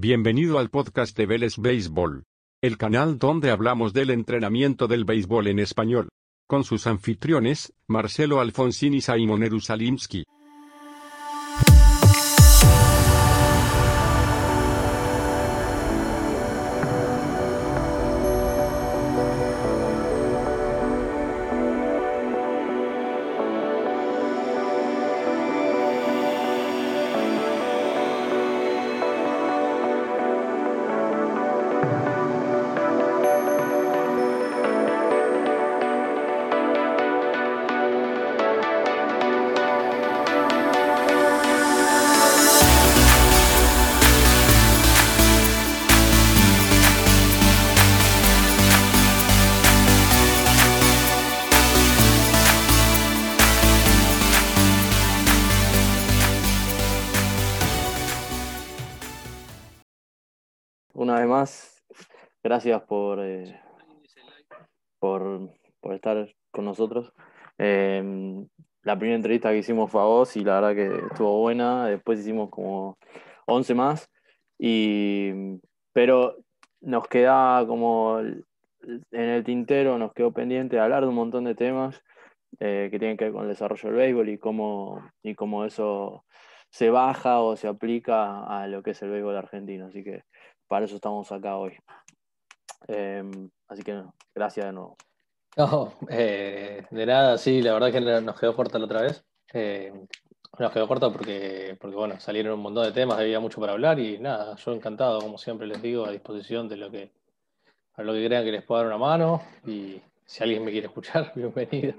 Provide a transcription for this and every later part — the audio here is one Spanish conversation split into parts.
Bienvenido al podcast de Vélez Béisbol, el canal donde hablamos del entrenamiento del béisbol en español, con sus anfitriones, Marcelo Alfonsín y Simon Erusalimsky. Por, por estar con nosotros. Eh, la primera entrevista que hicimos fue a vos y la verdad que estuvo buena. Después hicimos como 11 más. Y, pero nos queda como en el tintero, nos quedó pendiente hablar de un montón de temas eh, que tienen que ver con el desarrollo del béisbol y cómo, y cómo eso se baja o se aplica a lo que es el béisbol argentino. Así que para eso estamos acá hoy. Eh, así que gracias de nuevo. No, eh, de nada, sí, la verdad que nos quedó corta la otra vez. Eh, nos quedó corta porque, porque, bueno, salieron un montón de temas, había mucho para hablar y nada, yo encantado, como siempre les digo, a disposición de lo que, a lo que crean que les pueda dar una mano y si alguien me quiere escuchar, bienvenido.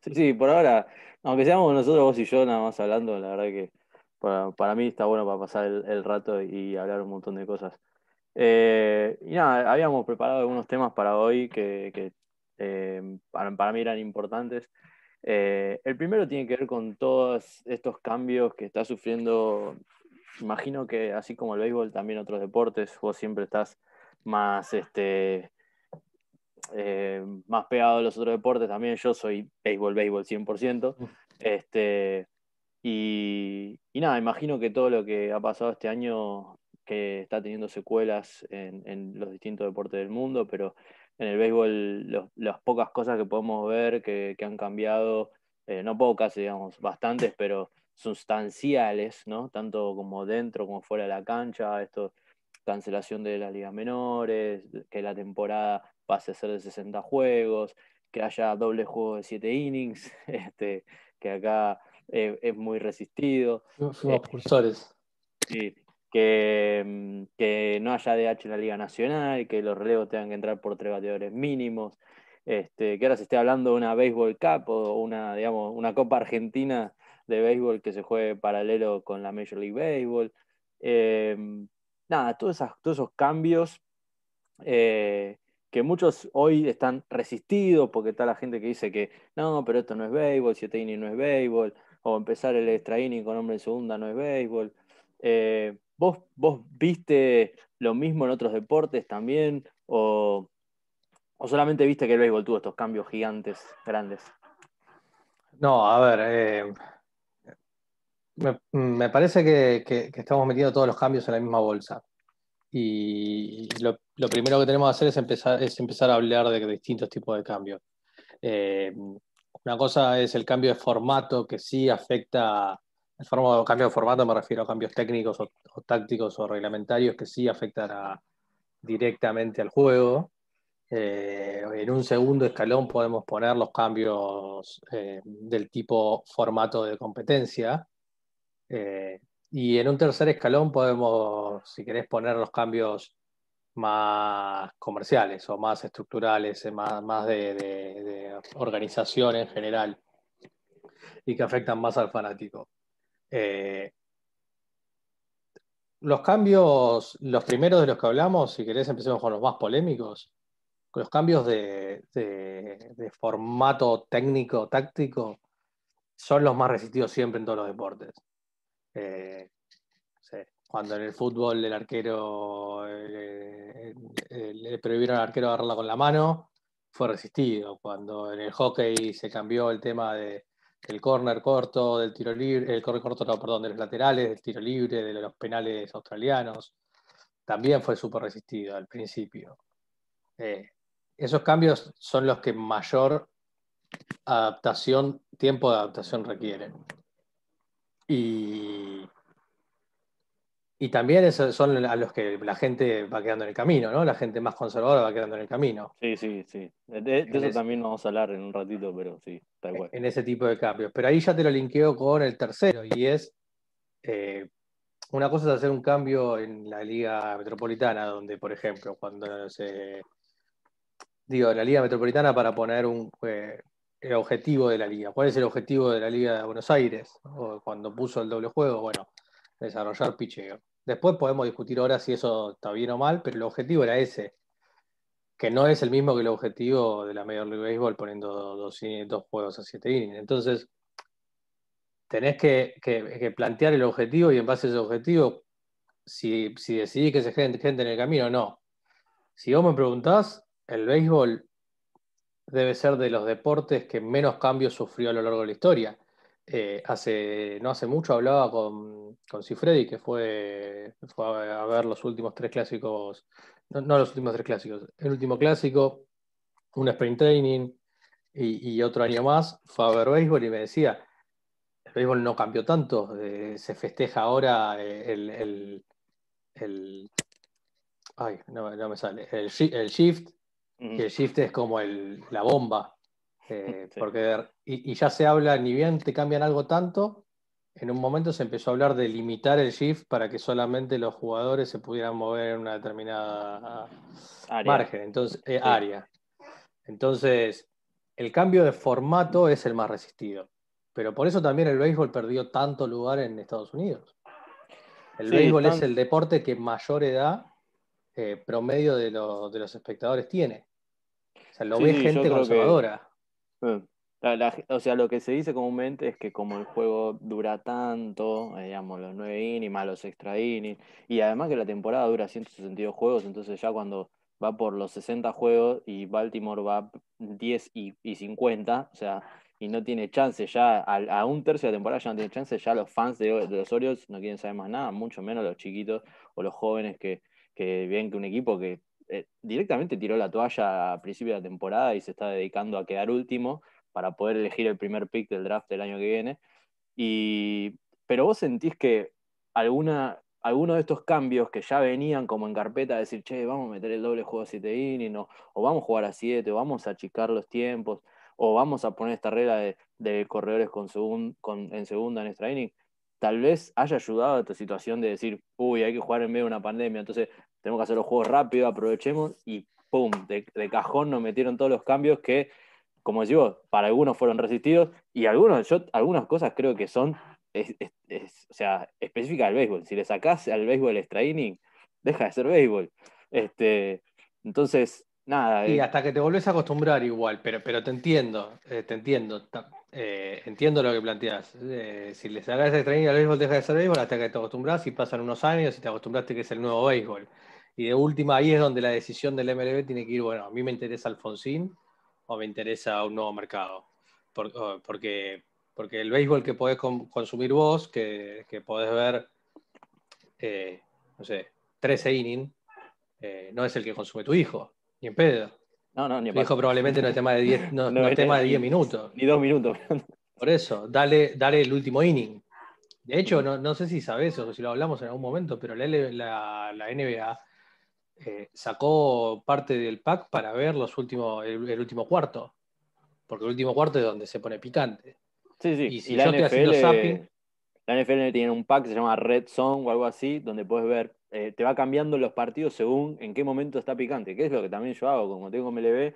Sí, sí, por ahora, aunque seamos nosotros, vos y yo nada más hablando, la verdad que para, para mí está bueno para pasar el, el, rato y hablar un montón de cosas. Eh, y nada, habíamos preparado algunos temas para hoy que, que eh, para, para, mí eran importantes. Eh, el primero tiene que ver con todos estos cambios que está sufriendo, imagino que así como el béisbol, también otros deportes, vos siempre estás más, este, más pegado a los otros deportes, también yo soy béisbol, béisbol 100%. Este, y, y, nada, imagino que todo lo que ha pasado este año, que está teniendo secuelas en, en los distintos deportes del mundo, pero en el béisbol los, las pocas cosas que podemos ver que, que han cambiado, eh, no pocas, digamos, bastantes, pero sustanciales, ¿no? Tanto como dentro como fuera de la cancha, esto, cancelación de las ligas menores, que la temporada pase a ser de 60 juegos, que haya doble juego de 7 innings, este, que acá eh, es muy resistido. Fuimos eh, cursores. Sí, que, que, no haya DH en la Liga Nacional, que los relevos tengan que entrar por tres bateadores mínimos, este, que ahora se esté hablando de una Baseball Cup o una, digamos, una Copa Argentina de béisbol que se juegue paralelo con la Major League Baseball. Eh, nada, todos, esos cambios eh, que muchos hoy están resistidos porque está la gente que dice que no, pero esto no es béisbol, 7 inning no es béisbol, o empezar el extra inning con hombre en segunda no es béisbol. ¿Vos, ¿Vos viste lo mismo en otros deportes también? O, ¿O solamente viste que el béisbol tuvo estos cambios gigantes, grandes? No, a ver, eh, me, me, parece que, que, estamos metiendo todos los cambios en la misma bolsa. Y lo, lo, primero que tenemos que hacer es empezar, es empezar a hablar de distintos tipos de cambios. Eh, una cosa es el cambio de formato que sí afecta, el formato, cambio de formato me refiero a cambios técnicos o, tácticos o reglamentarios que sí afectan directamente al juego. Eh, en un segundo escalón podemos poner los cambios eh, del tipo formato de competencia. Eh, y en un tercer escalón podemos, si querés, poner los cambios más comerciales o más estructurales, más, de, organización en general y que afectan más al fanático. Eh, los cambios, los primeros de los que hablamos, si querés empecemos con los más polémicos, los cambios de, formato técnico, táctico, son los más resistidos siempre en todos los deportes. Eh, cuando en el fútbol el arquero eh, le prohibieron al arquero agarrarla con la mano, fue resistido. Cuando en el hockey se cambió el tema de, del córner corto, del tiro libre, el córner corto, no, perdón, de los laterales, del tiro libre, de los penales australianos. también fue súper resistido al principio. Eh, esos cambios son los que mayor adaptación, tiempo de adaptación requieren. Y, y también esos son a los que la gente va quedando en el camino, ¿no? La gente más conservadora va quedando en el camino. Sí, sí, sí. De, eso también vamos a hablar en un ratito, pero sí, está igual. En ese tipo de cambios. Pero ahí ya te lo linkeo con el tercero, y es eh, una cosa es hacer un cambio en la liga metropolitana, donde, por ejemplo, cuando se digo, la Liga Metropolitana para poner un eh, el objetivo de la liga. ¿Cuál es el objetivo de la Liga de Buenos Aires? O cuando puso el doble juego, bueno, desarrollar picheo. Después podemos discutir ahora si eso está bien o mal, pero el objetivo era ese, que no es el mismo que el objetivo de la Major League Baseball poniendo dos, juegos a siete innings. Entonces, tenés que, plantear el objetivo y en base a ese objetivo, si, decidís que se gente, gente en el camino o no. Si vos me preguntás, el béisbol debe ser de los deportes que menos cambios sufrió a lo largo de la historia. Eh, hace, no hace mucho hablaba con, con Cifredi, que fue, a ver los últimos tres clásicos, no, los últimos tres clásicos, el último clásico, un sprint training y, otro año más, fue a ver béisbol y me decía, el béisbol no cambió tanto, eh, se festeja ahora eh, el, el, ay, no, me sale, el, el shift, que el shift es como la bomba. Eh, porque, y, ya se habla, ni bien te cambian algo tanto, en un momento se empezó a hablar de limitar el shift para que solamente los jugadores se pudieran mover en una determinada margen, entonces, eh, área. Entonces, el cambio de formato es el más resistido. Pero por eso también el béisbol perdió tanto lugar en Estados Unidos. El béisbol es el deporte que mayor edad eh, promedio de, de los espectadores tiene lo ve gente conservadora. O sea, lo que se dice comúnmente es que como el juego dura tanto, eh, digamos, los 9 innings más los extra innings, y además que la temporada dura 162 juegos, entonces ya cuando va por los 60 juegos y Baltimore va 10 y, 50, o sea, y no tiene chance ya, a, un tercio de la temporada ya no tiene chance, ya los fans de, los Orioles no quieren saber más nada, mucho menos los chiquitos o los jóvenes que, que ven que un equipo que eh, directamente tiró la toalla a principio de la temporada y se está dedicando a quedar último para poder elegir el primer pick del draft del año que viene. Y, pero vos sentís que alguna, alguno de estos cambios que ya venían como en carpeta, decir, che, vamos a meter el doble juego a 7 innings, o vamos a jugar a 7, o vamos a achicar los tiempos, o vamos a poner esta regla de, corredores con en segunda en extra inning, tal vez haya ayudado a esta situación de decir, uy, hay que jugar en medio de una pandemia, entonces tenemos que hacer los juegos rápido, aprovechemos y ¡pum! De, cajón nos metieron todos los cambios que, como digo, para algunos fueron resistidos y algunos, yo algunas cosas creo que son o sea, específicas del béisbol. Si le sacás al béisbol extra inning, deja de ser béisbol. Este, entonces, nada. Y eh. hasta que te volvés a acostumbrar igual, pero, pero te entiendo, eh, te entiendo. Eh, entiendo lo que planteas. si le sacás extra inning al béisbol, deja de ser béisbol hasta que te acostumbras y pasan unos años y te acostumbraste que es el nuevo béisbol. Y de última, ahí es donde la decisión del MLB tiene que ir, bueno, a mí me interesa Alfonsín o me interesa un nuevo mercado. porque, porque el béisbol que podés consumir vos, que, que podés ver, eh, no sé, 13 innings, eh, no es el que consume tu hijo, ni en pedo. No, no, ni Tu hijo probablemente no es tema de 10 no, tema de 10 minutos. Ni dos minutos. Por eso, dale, dale el último inning. De hecho, no, no sé si sabes o si lo hablamos en algún momento, pero la, la, la NBA eh, sacó parte del pack para ver los últimos, el, último cuarto. Porque el último cuarto es donde se pone picante. Sí, sí. Y si la, NFL, la NFL tiene un pack que se llama Red Zone o algo así, donde puedes ver, eh, te va cambiando los partidos según en qué momento está picante, que es lo que también yo hago, como tengo MLB,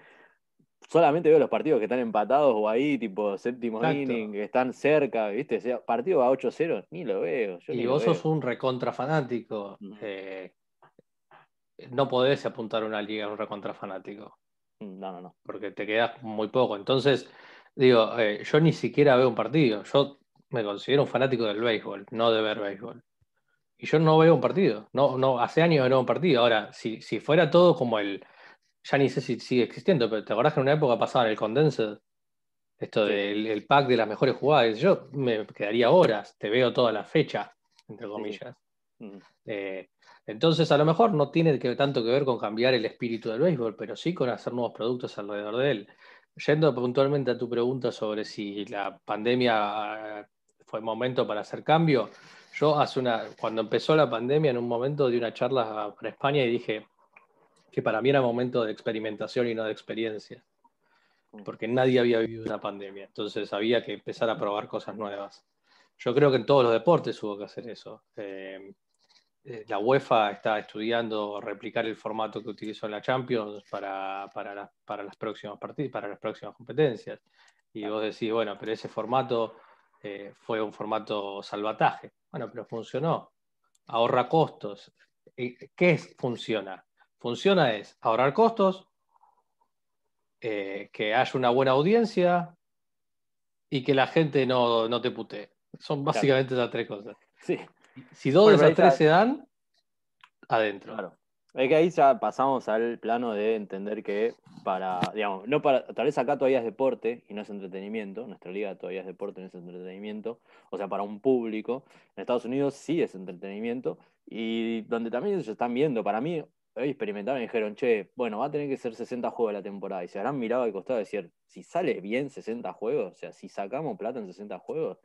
solamente veo los partidos que están empatados o ahí, tipo séptimo inning, que están cerca, ¿viste? partido a 8-0, ni lo veo. y vos sos un recontra fanático no podés apuntar una liga un recontra fanático. No, no, no. Porque te quedas muy poco. Entonces, digo, eh, yo ni siquiera veo un partido. Yo me considero un fanático del béisbol, no de ver béisbol. Y yo no veo un partido. No, no, hace años no veo un partido. Ahora, si, si fuera todo como el. Ya ni sé si sigue existiendo, pero ¿te acordás que en una época pasaba en el Condensed? Esto del el pack de las mejores jugadas. Yo me quedaría horas, te veo toda la fecha, entre comillas. Mm. Eh, Entonces, a lo mejor no tiene que, tanto que ver con cambiar el espíritu del béisbol, pero sí con hacer nuevos productos alrededor de él. Yendo puntualmente a tu pregunta sobre si la pandemia eh, fue momento para hacer cambio, yo hace una, cuando empezó la pandemia, en un momento di una charla para España y dije que para mí era momento de experimentación y no de experiencia, porque nadie había vivido una pandemia, entonces había que empezar a probar cosas nuevas. Yo creo que en todos los deportes hubo que hacer eso. Eh, la UEFA está estudiando replicar el formato que utilizó en la Champions para, para, las próximas partidas, para las próximas competencias. Y vos decís, bueno, pero ese formato eh, fue un formato salvataje. Bueno, pero funcionó. Ahorra costos. ¿Qué es, funciona? Funciona es ahorrar costos, eh, que haya una buena audiencia y que la gente no, no te putee. Son básicamente esas tres cosas. Sí. Si dos de esas tres se dan, adentro. Claro. Es que ahí ya pasamos al plano de entender que para, digamos, no para, tal vez acá todavía es deporte y no es entretenimiento, nuestra liga todavía es deporte, no es entretenimiento, o sea, para un público, en Estados Unidos sí es entretenimiento, y donde también ellos están viendo, para mí, hoy experimentaron y dijeron, che, bueno, va a tener que ser 60 juegos la temporada, y se habrán mirado al costado y decir, si sale bien 60 juegos, o sea, si sacamos plata en 60 juegos,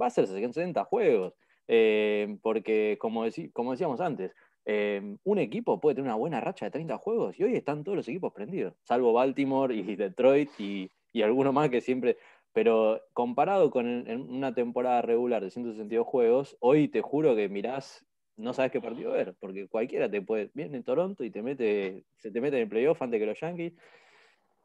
va a ser 60 juegos. Eh, porque, como, como decíamos antes, eh, un equipo puede tener una buena racha de 30 juegos y hoy están todos los equipos prendidos, salvo Baltimore y Detroit y, y alguno más que siempre. Pero comparado con una temporada regular de 162 juegos, hoy te juro que mirás, no sabes qué partido ver, porque cualquiera te puede. Viene en Toronto y te mete, se te mete en el playoff antes que los Yankees.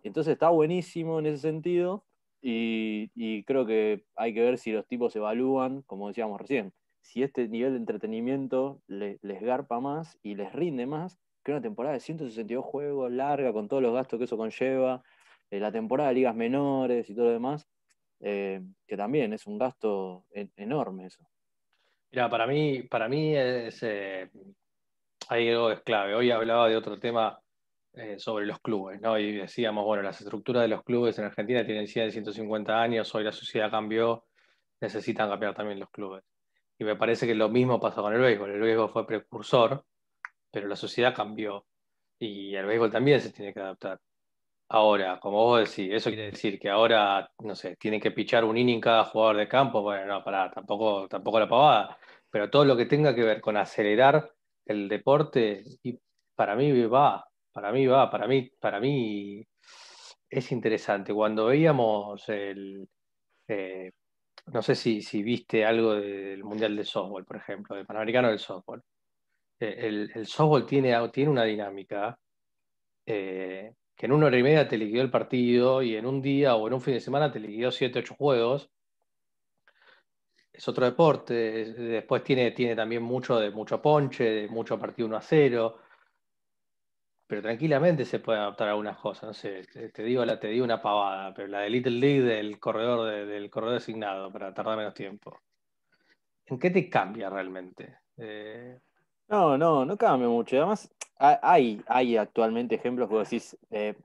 Entonces está buenísimo en ese sentido. Y, creo que hay que ver si los tipos evalúan, como decíamos recién, si este nivel de entretenimiento les, garpa más y les rinde más que una temporada de 162 juegos larga con todos los gastos que eso conlleva, eh, la temporada de ligas menores y todo lo demás, eh, que también es un gasto enorme eso. Mira, para mí, para mí es, eh, hay algo es clave. Hoy hablaba de otro tema sobre los clubes, ¿no? Y decíamos, bueno, las estructuras de los clubes en Argentina tienen 100, 150 años, hoy la sociedad cambió, necesitan cambiar también los clubes. Y me parece que lo mismo pasó con el béisbol. El béisbol fue precursor, pero la sociedad cambió. Y el béisbol también se tiene que adaptar. Ahora, como vos decís, eso quiere decir que ahora, no sé, tienen que pichar un inning cada jugador de campo. Bueno, no, pará, tampoco, tampoco la pavada. Pero todo lo que tenga que ver con acelerar el deporte, y para mí va, para mí va, para mí, para mí es interesante. Cuando veíamos el, eh, no sé si, viste algo del Mundial de Softball, por ejemplo, del Panamericano del Softball. Eh, el, el softball tiene, tiene una dinámica eh, que en una hora y media te liquidó el partido y en un día o en un fin de semana te liquidó 7, 8 juegos. Es otro deporte. Después tiene, tiene también mucho de mucho ponche, de mucho partido 1 a 0 pero tranquilamente se puede adaptar a algunas cosas. No sé, te, digo, la, te digo una pavada, pero la de Little League del corredor, del corredor designado para tardar menos tiempo. ¿En qué te cambia realmente? Eh, no, no, no cambia mucho. Además, hay, hay actualmente ejemplos que decís, eh,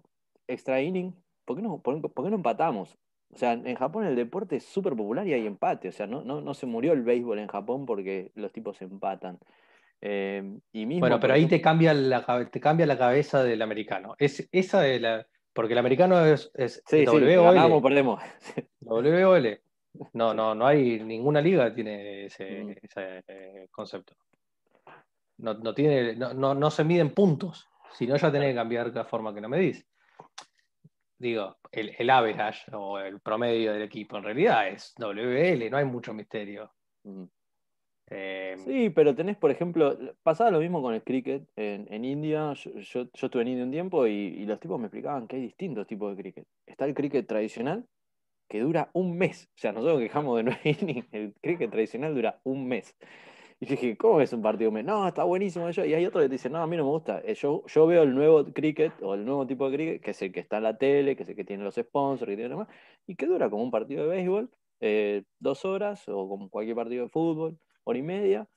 extra inning, ¿por qué, no, por, qué no empatamos? O sea, en Japón el deporte es súper popular y hay empate. O sea, no, no, no se murió el béisbol en Japón porque los tipos empatan. Em, bueno, pero ahí te cambia, la, te cambia la cabeza del americano. Es, esa de la, porque el americano es, es sí, WOL. perdemos. WOL. No, no, no hay ninguna liga que tiene ese, mm. eh, concepto. No, no, tiene, no, no, se miden puntos, sino ya tenés que cambiar la forma que no medís. Digo, el, el average o el promedio del equipo en realidad es WL, no hay mucho misterio. Mm. Eh, sí, pero tenés, por ejemplo, pasaba lo mismo con el cricket en, India. Yo, estuve en India un tiempo y, los tipos me explicaban que hay distintos tipos de cricket. Está el cricket tradicional, que dura un mes. O sea, nosotros quejamos de nueve innings, el cricket tradicional dura un mes. Y dije, ¿cómo es un partido? No, está buenísimo eso. Y hay otro que te dice, no, a mí no me gusta. Eh, yo, yo veo el nuevo cricket o el nuevo tipo de cricket, que es el que está en la tele, que es el que tiene los sponsors, que tiene demás, y que dura como un partido de béisbol, eh, dos horas, o como cualquier partido de fútbol hora y media.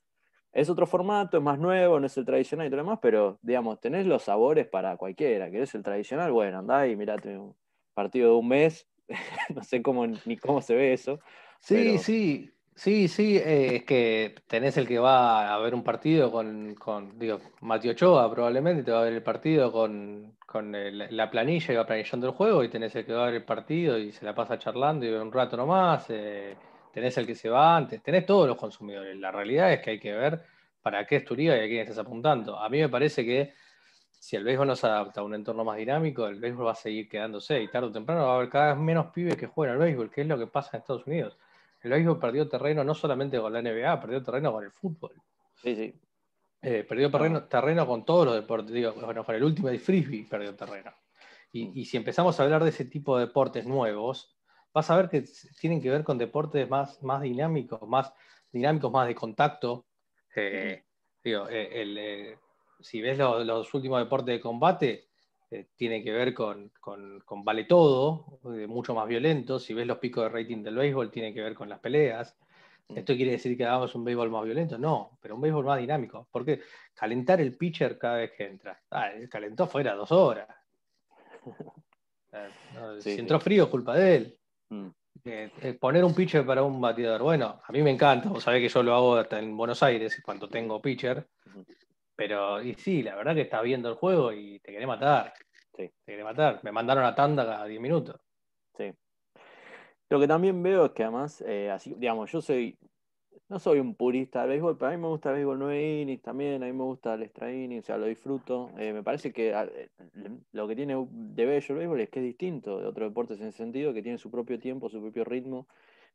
Es otro formato, es más nuevo, no es el tradicional y todo lo demás, pero digamos, tenés los sabores para cualquiera. ¿Querés el tradicional? Bueno, andá y mirate un partido de un mes. no sé cómo ni cómo se ve eso. Sí, sí. Sí, sí, eh, es que tenés el que va a ver un partido con, con digo, Mateo Ochoa probablemente te va a ver el partido con, con la planilla y va planillando el juego y tenés el que va a ver el partido y se la pasa charlando y un rato nomás, eh, tenés el que se va antes, tenés todos los consumidores. La realidad es que hay que ver para qué es tu liga y a quién estás apuntando. A mí me parece que si el béisbol no se adapta a un entorno más dinámico, el béisbol va a seguir quedándose y tarde o temprano va a haber cada vez menos pibes que juegan al béisbol, que es lo que pasa en Estados Unidos el béisbol perdió terreno no solamente con la NBA, perdió terreno con el fútbol. Sí, sí. Eh, perdió terreno, con todos los deportes, digo, bueno, con el último de frisbee perdió terreno. Y, si empezamos a hablar de ese tipo de deportes nuevos, vas a ver que tienen que ver con deportes más, más dinámicos, más dinámicos, más de contacto. Eh, digo, eh, si ves los últimos deportes de combate, eh, tiene que ver con, vale todo, eh, mucho más violento. Si ves los picos de rating del béisbol, tiene que ver con las peleas. Mm. ¿Esto quiere decir que hagamos un béisbol más violento? No, pero un béisbol más dinámico. Porque calentar el pitcher cada vez que entra. Ah, calentó fuera dos horas. Eh, si entró frío es culpa de él. Mm. poner un pitcher para un bateador. Bueno, a mí me encanta. Vos sabés que yo lo hago hasta en Buenos Aires cuando tengo pitcher. Pero, y sí, la verdad que estás viendo el juego y te querés matar. Sí. Te querés matar. Me mandaron a tanda cada 10 minutos. Sí. Lo que también veo es que además, eh, así, digamos, yo soy, no soy un purista del béisbol, pero a mí me gusta el béisbol 9 innings también, a mí me gusta el extra inning, o sea, lo disfruto. Eh, me parece que eh, lo que tiene de bello el béisbol es que es distinto de otros deportes en ese sentido, que tiene su propio tiempo, su propio ritmo.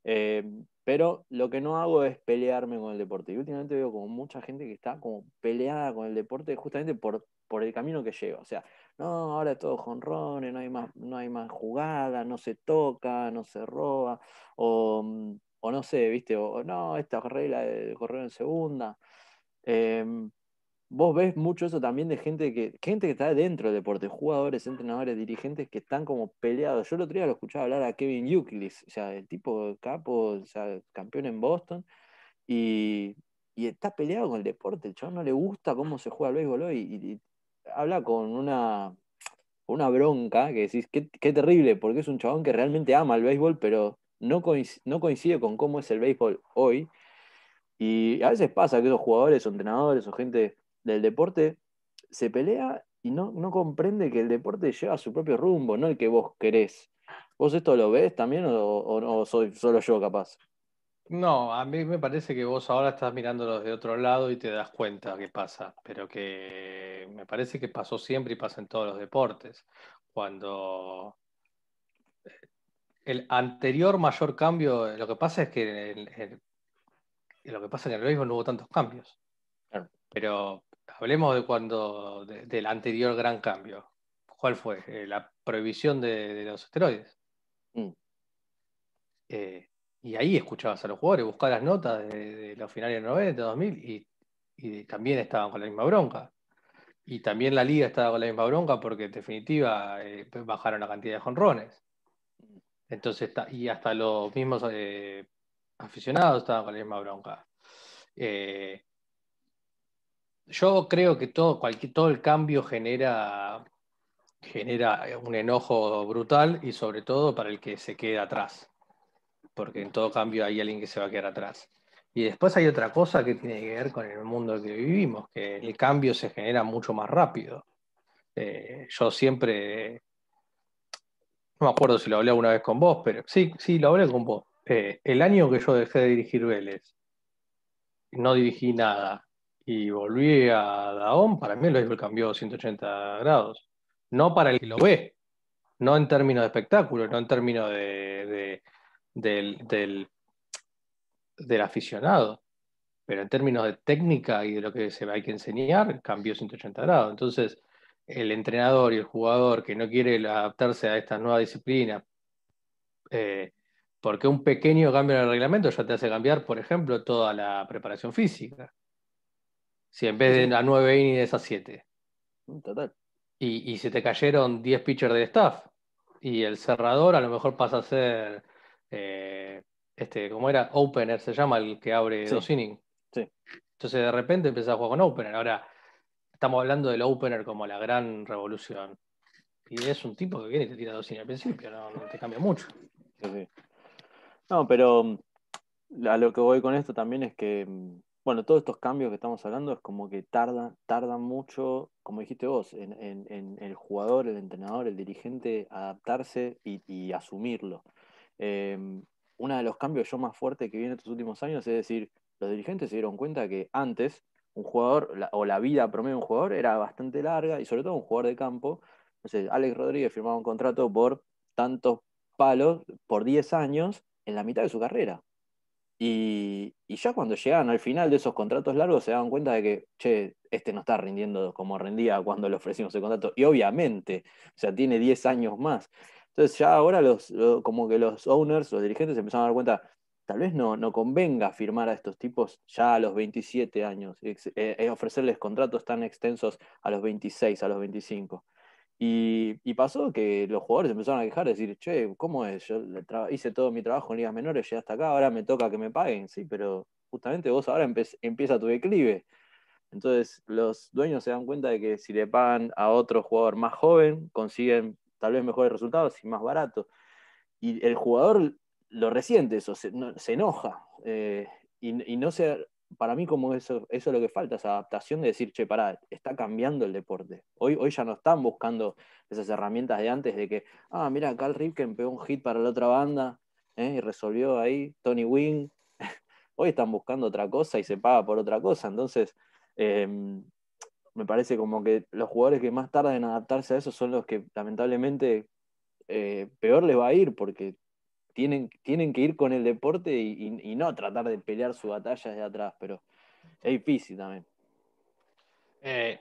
Eh, pero lo que no hago es pelearme con el deporte. Y últimamente veo como mucha gente que está como peleada con el deporte justamente por, por el camino que lleva. O sea, no, ahora es todo jonrones, no hay más, no hay más jugada, no se toca, no se roba, o, o no sé, viste, o no, esta regla de correr en segunda. Eh, vos ves mucho eso también de gente que, gente que está dentro del deporte, jugadores, entrenadores, dirigentes que están como peleados. Yo el otro día lo escuchaba hablar a Kevin Euclid, o sea, el tipo capo, o sea, campeón en Boston, y, está peleado con el deporte. El chabón no le gusta cómo se juega el béisbol hoy, y, habla con una, una bronca que decís, qué, terrible, porque es un chabón que realmente ama el béisbol, pero no coincide, no coincide con cómo es el béisbol hoy. Y a veces pasa que esos jugadores o entrenadores o gente del deporte se pelea y no, no comprende que el deporte lleva su propio rumbo, no el que vos querés. ¿Vos esto lo ves también o, no soy solo yo capaz? No, a mí me parece que vos ahora estás mirándolo de otro lado y te das cuenta qué pasa, pero que me parece que pasó siempre y pasa en todos los deportes. Cuando el anterior mayor cambio, lo que pasa es que lo que pasa en el béisbol no hubo tantos cambios. Pero hablemos de cuando, del anterior gran cambio. ¿Cuál fue? Eh, la prohibición de, los esteroides. Mm. Eh, y ahí escuchabas a los jugadores, buscabas las notas de, los finales de 90, 2000 y, también estaban con la misma bronca. Y también la liga estaba con la misma bronca porque en definitiva eh, bajaron la cantidad de jonrones. Entonces, y hasta los mismos aficionados estaban con la misma bronca. Yo creo que todo, cualquier, todo el cambio genera, genera un enojo brutal y sobre todo para el que se queda atrás, porque en todo cambio hay alguien que se va a quedar atrás. Y después hay otra cosa que tiene que ver con el mundo en que vivimos, que el cambio se genera mucho más rápido. Eh, yo siempre, no me acuerdo si lo hablé alguna vez con vos, pero sí, sí, lo hablé con vos. Eh, el año que yo dejé de dirigir Vélez, no dirigí nada y volví a Daón, para mí el béisbol cambió 180 grados. No para el que lo ve, no en términos de espectáculo, no en términos de, del, del, aficionado, pero en términos de técnica y de lo que se hay que enseñar, cambió 180 grados. Entonces, el entrenador y el jugador que no quiere adaptarse a esta nueva disciplina, eh, porque un pequeño cambio en el reglamento ya te hace cambiar, por ejemplo, toda la preparación física. Si en vez de a 9 innings a 7. Total. Y, y se te cayeron 10 pitchers de staff. Y el cerrador a lo mejor pasa a ser, eh, este, como era? Opener se llama el que abre dos innings. Sí. Entonces de repente empezás a jugar con opener. Ahora estamos hablando del opener como la gran revolución. Y es un tipo que viene y te tira dos innings al principio, no, te cambia mucho. No, pero a lo que voy con esto también es que, mm, bueno, todos estos cambios que estamos hablando es como que tardan, tardan mucho, como dijiste vos, en, el jugador, el entrenador, el dirigente, adaptarse y, asumirlo. Em, uno de los cambios yo más fuertes que viene estos últimos años es decir, los dirigentes se dieron cuenta que antes un jugador, o la vida promedio de un jugador era bastante larga, y sobre todo un jugador de campo. Sé, Alex Rodríguez firmaba un contrato por tantos palos por 10 años en la mitad de su carrera. Y, ya cuando llegaban al final de esos contratos largos se daban cuenta de que, che, este no está rindiendo como rendía cuando le ofrecimos el contrato. Y obviamente, o sea, tiene 10 años más. Entonces ya ahora los, como que los owners, los dirigentes empezaron a dar cuenta, tal vez no, no convenga firmar a estos tipos ya a los 27 años, eh, ofrecerles contratos tan extensos a los 26, a los 25. Y, pasó que los jugadores empezaron a quejar, decir, che, ¿cómo es? Yo hice todo mi trabajo en ligas menores, llegué hasta acá, ahora me toca que me paguen, sí, pero justamente vos ahora empieza tu declive. Entonces los dueños se dan cuenta de que si le pagan a otro jugador más joven, consiguen tal vez mejores resultados y más barato. Y el jugador lo resiente eso, se, enoja. Eh, y, no se para mí como eso, eso es lo que falta, esa adaptación de decir, che, pará, está cambiando el deporte. Hoy, hoy ya no están buscando esas herramientas de antes de que, ah, mira, Carl Ripken pegó un hit para la otra banda ¿eh? y resolvió ahí, Tony Wing. hoy están buscando otra cosa y se paga por otra cosa. Entonces, em, me parece como que los jugadores que más tardan en adaptarse a eso son los que lamentablemente eh, peor les va a ir porque tienen, tienen que ir con el deporte y, no tratar de pelear su batalla desde atrás, pero es difícil también. Eh,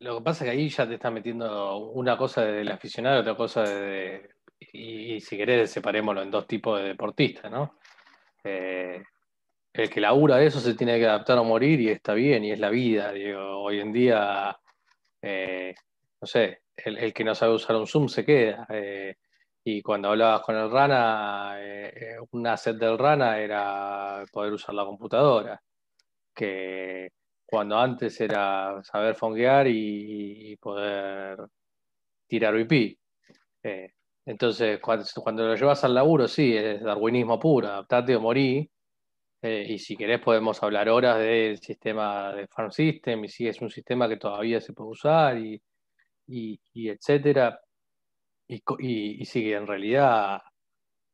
lo que pasa es que ahí ya te está metiendo una cosa del aficionado otra cosa de, y, si querés separémoslo en dos tipos de deportistas, ¿no? Eh, el que labura eso se tiene que adaptar a morir y está bien, y es la vida. Digo, hoy en día, eh, no sé, el, que no sabe usar un Zoom se queda. Y cuando hablabas con el Rana, eh, un asset del Rana era poder usar la computadora, que cuando antes era saber fonguear y, poder tirar IP. Eh, entonces, cuando, lo llevas al laburo, sí, es darwinismo puro, adaptate o morí. Eh, y si querés podemos hablar horas del sistema de Farm System y si es un sistema que todavía se puede usar y, y etcétera y, y, en realidad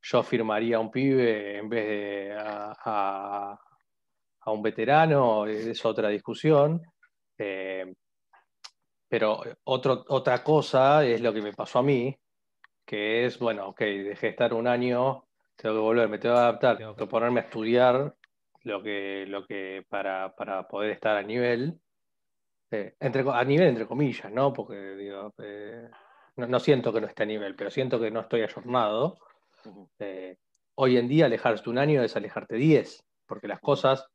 yo firmaría a un pibe en vez de a, un veterano, es otra discusión. Eh, pero otra cosa es lo que me pasó a mí, que es, bueno, ok, dejé de estar un año, tengo que volver, me tengo que adaptar, tengo que ponerme a estudiar lo que, lo que para, poder estar a nivel, eh, entre, a nivel entre comillas, ¿no? Porque digo, eh, no, siento que no esté a nivel, pero siento que no estoy ayornado. Eh, hoy en día alejarte un año es alejarte diez, porque las cosas,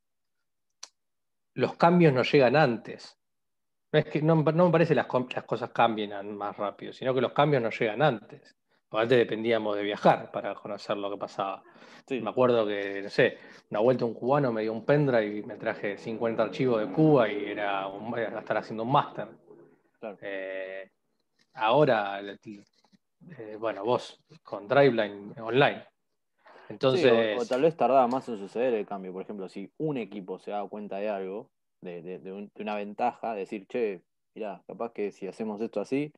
los cambios no llegan antes. No, es que, no, me parece que las, las, cosas cambien más rápido, sino que los cambios no llegan antes. antes dependíamos de viajar para conocer lo que pasaba. Me acuerdo que, no sé, una vuelta un cubano me dio un pendrive y me traje 50 archivos de Cuba y era, un, estar haciendo un máster. Eh, ahora, eh, bueno, vos con Driveline online. Entonces... o, tal vez tardaba más en suceder el cambio. Por ejemplo, si un equipo se da cuenta de algo, de, una ventaja, decir, che, mirá, capaz que si hacemos esto así,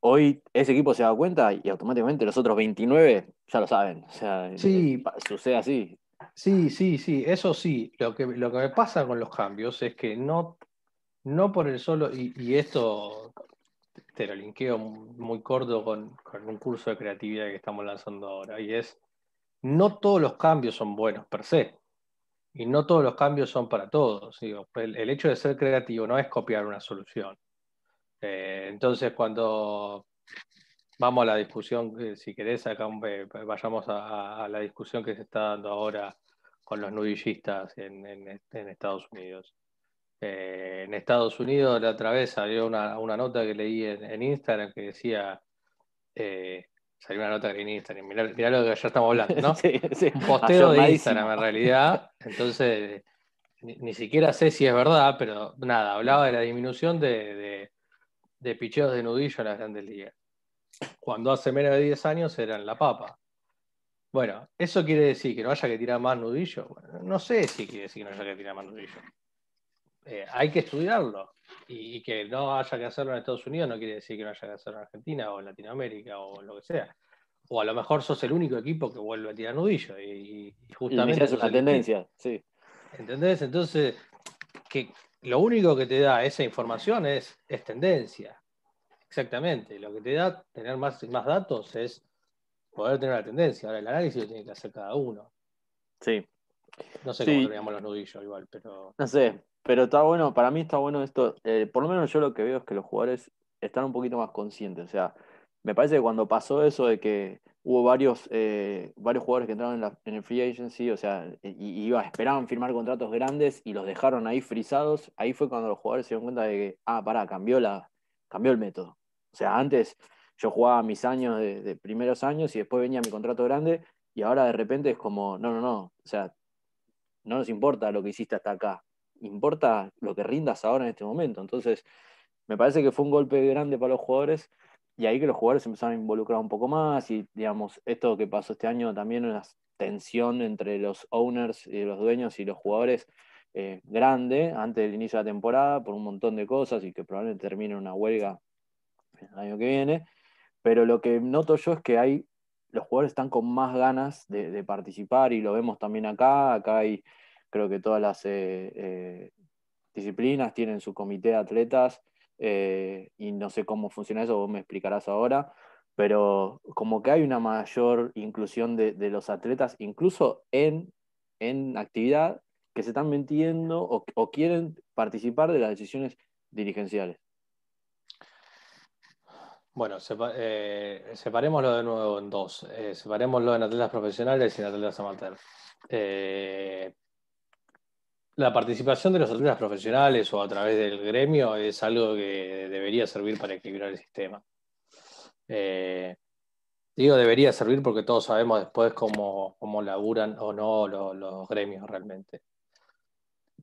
hoy ese equipo se da cuenta y automáticamente los otros 29 ya lo saben. O sea, sí. sucede así. Sí, sí, sí, eso sí. Lo que, lo que me pasa con los cambios es que no, no por el solo, y esto te lo linkeo muy corto con, un curso de creatividad que estamos lanzando ahora, y es, no todos los cambios son buenos per se, y no todos los cambios son para todos. el, hecho de ser creativo no es copiar una solución. Eh, entonces, cuando vamos a la discusión, eh, si querés, acá vayamos a, la discusión que se está dando ahora con los nudillistas en Estados Unidos. Eh, en Estados Unidos la otra vez salió una, nota que leí en, Instagram que decía, eh, salió una nota en Instagram, mirá, lo que ya estamos hablando, ¿no? Un posteo de Instagram en realidad, entonces ni, siquiera sé si es verdad, pero nada, hablaba de la disminución de, de, picheos de nudillo en las grandes ligas. Cuando hace menos de 10 años eran la papa. Bueno, ¿eso quiere decir que no haya que tirar más nudillo? no sé si quiere decir que no haya que tirar más nudillo. Eh, hay que estudiarlo. Y, que no haya que hacerlo en Estados Unidos no quiere decir que no haya que hacerlo en Argentina o en Latinoamérica o lo que sea. O a lo mejor sos el único equipo que vuelve a tirar nudillo. Y, justamente. es una tendencia, sí. ¿Entendés? Entonces, que lo único que te da esa información es, es tendencia. Exactamente. Lo que te da tener más, más datos es poder tener la tendencia. Ahora el análisis lo tiene que hacer cada uno. Sí. No sé cómo teníamos los nudillos igual, pero. No sé, pero está bueno, para mí está bueno esto. Eh, por lo menos yo lo que veo es que los jugadores están un poquito más conscientes. O sea, me parece que cuando pasó eso de que hubo varios, eh, varios jugadores que entraron en, el free agency, o sea, y, iba, esperaban firmar contratos grandes y los dejaron ahí frisados, ahí fue cuando los jugadores se dieron cuenta de que, ah, pará, cambió, la, cambió el método. O sea, antes yo jugaba mis años de, primeros años y después venía mi contrato grande y ahora de repente es como, no, no, no, o sea, no nos importa lo que hiciste hasta acá, importa lo que rindas ahora en este momento. Entonces, me parece que fue un golpe grande para los jugadores y ahí que los jugadores empezaron a involucrar un poco más y, digamos, esto que pasó este año también una tensión entre los owners y los dueños y los jugadores eh, grande antes del inicio de la temporada por un montón de cosas y que probablemente termine una huelga el año que viene. Pero lo que noto yo es que hay, los jugadores están con más ganas de, participar y lo vemos también acá. Acá hay, creo que todas las eh, eh, disciplinas tienen su comité de atletas eh, y no sé cómo funciona eso, vos me explicarás ahora. Pero como que hay una mayor inclusión de, los atletas, incluso en, en actividad, que se están metiendo o quieren participar de las decisiones dirigenciales. Bueno, eh, separémoslo de nuevo en dos. Eh, separémoslo en atletas profesionales y en atletas amateur. La participación de los atletas profesionales o a través del gremio es algo que debería servir para equilibrar el sistema. digo debería servir porque todos sabemos después cómo, cómo laburan o no los, gremios realmente.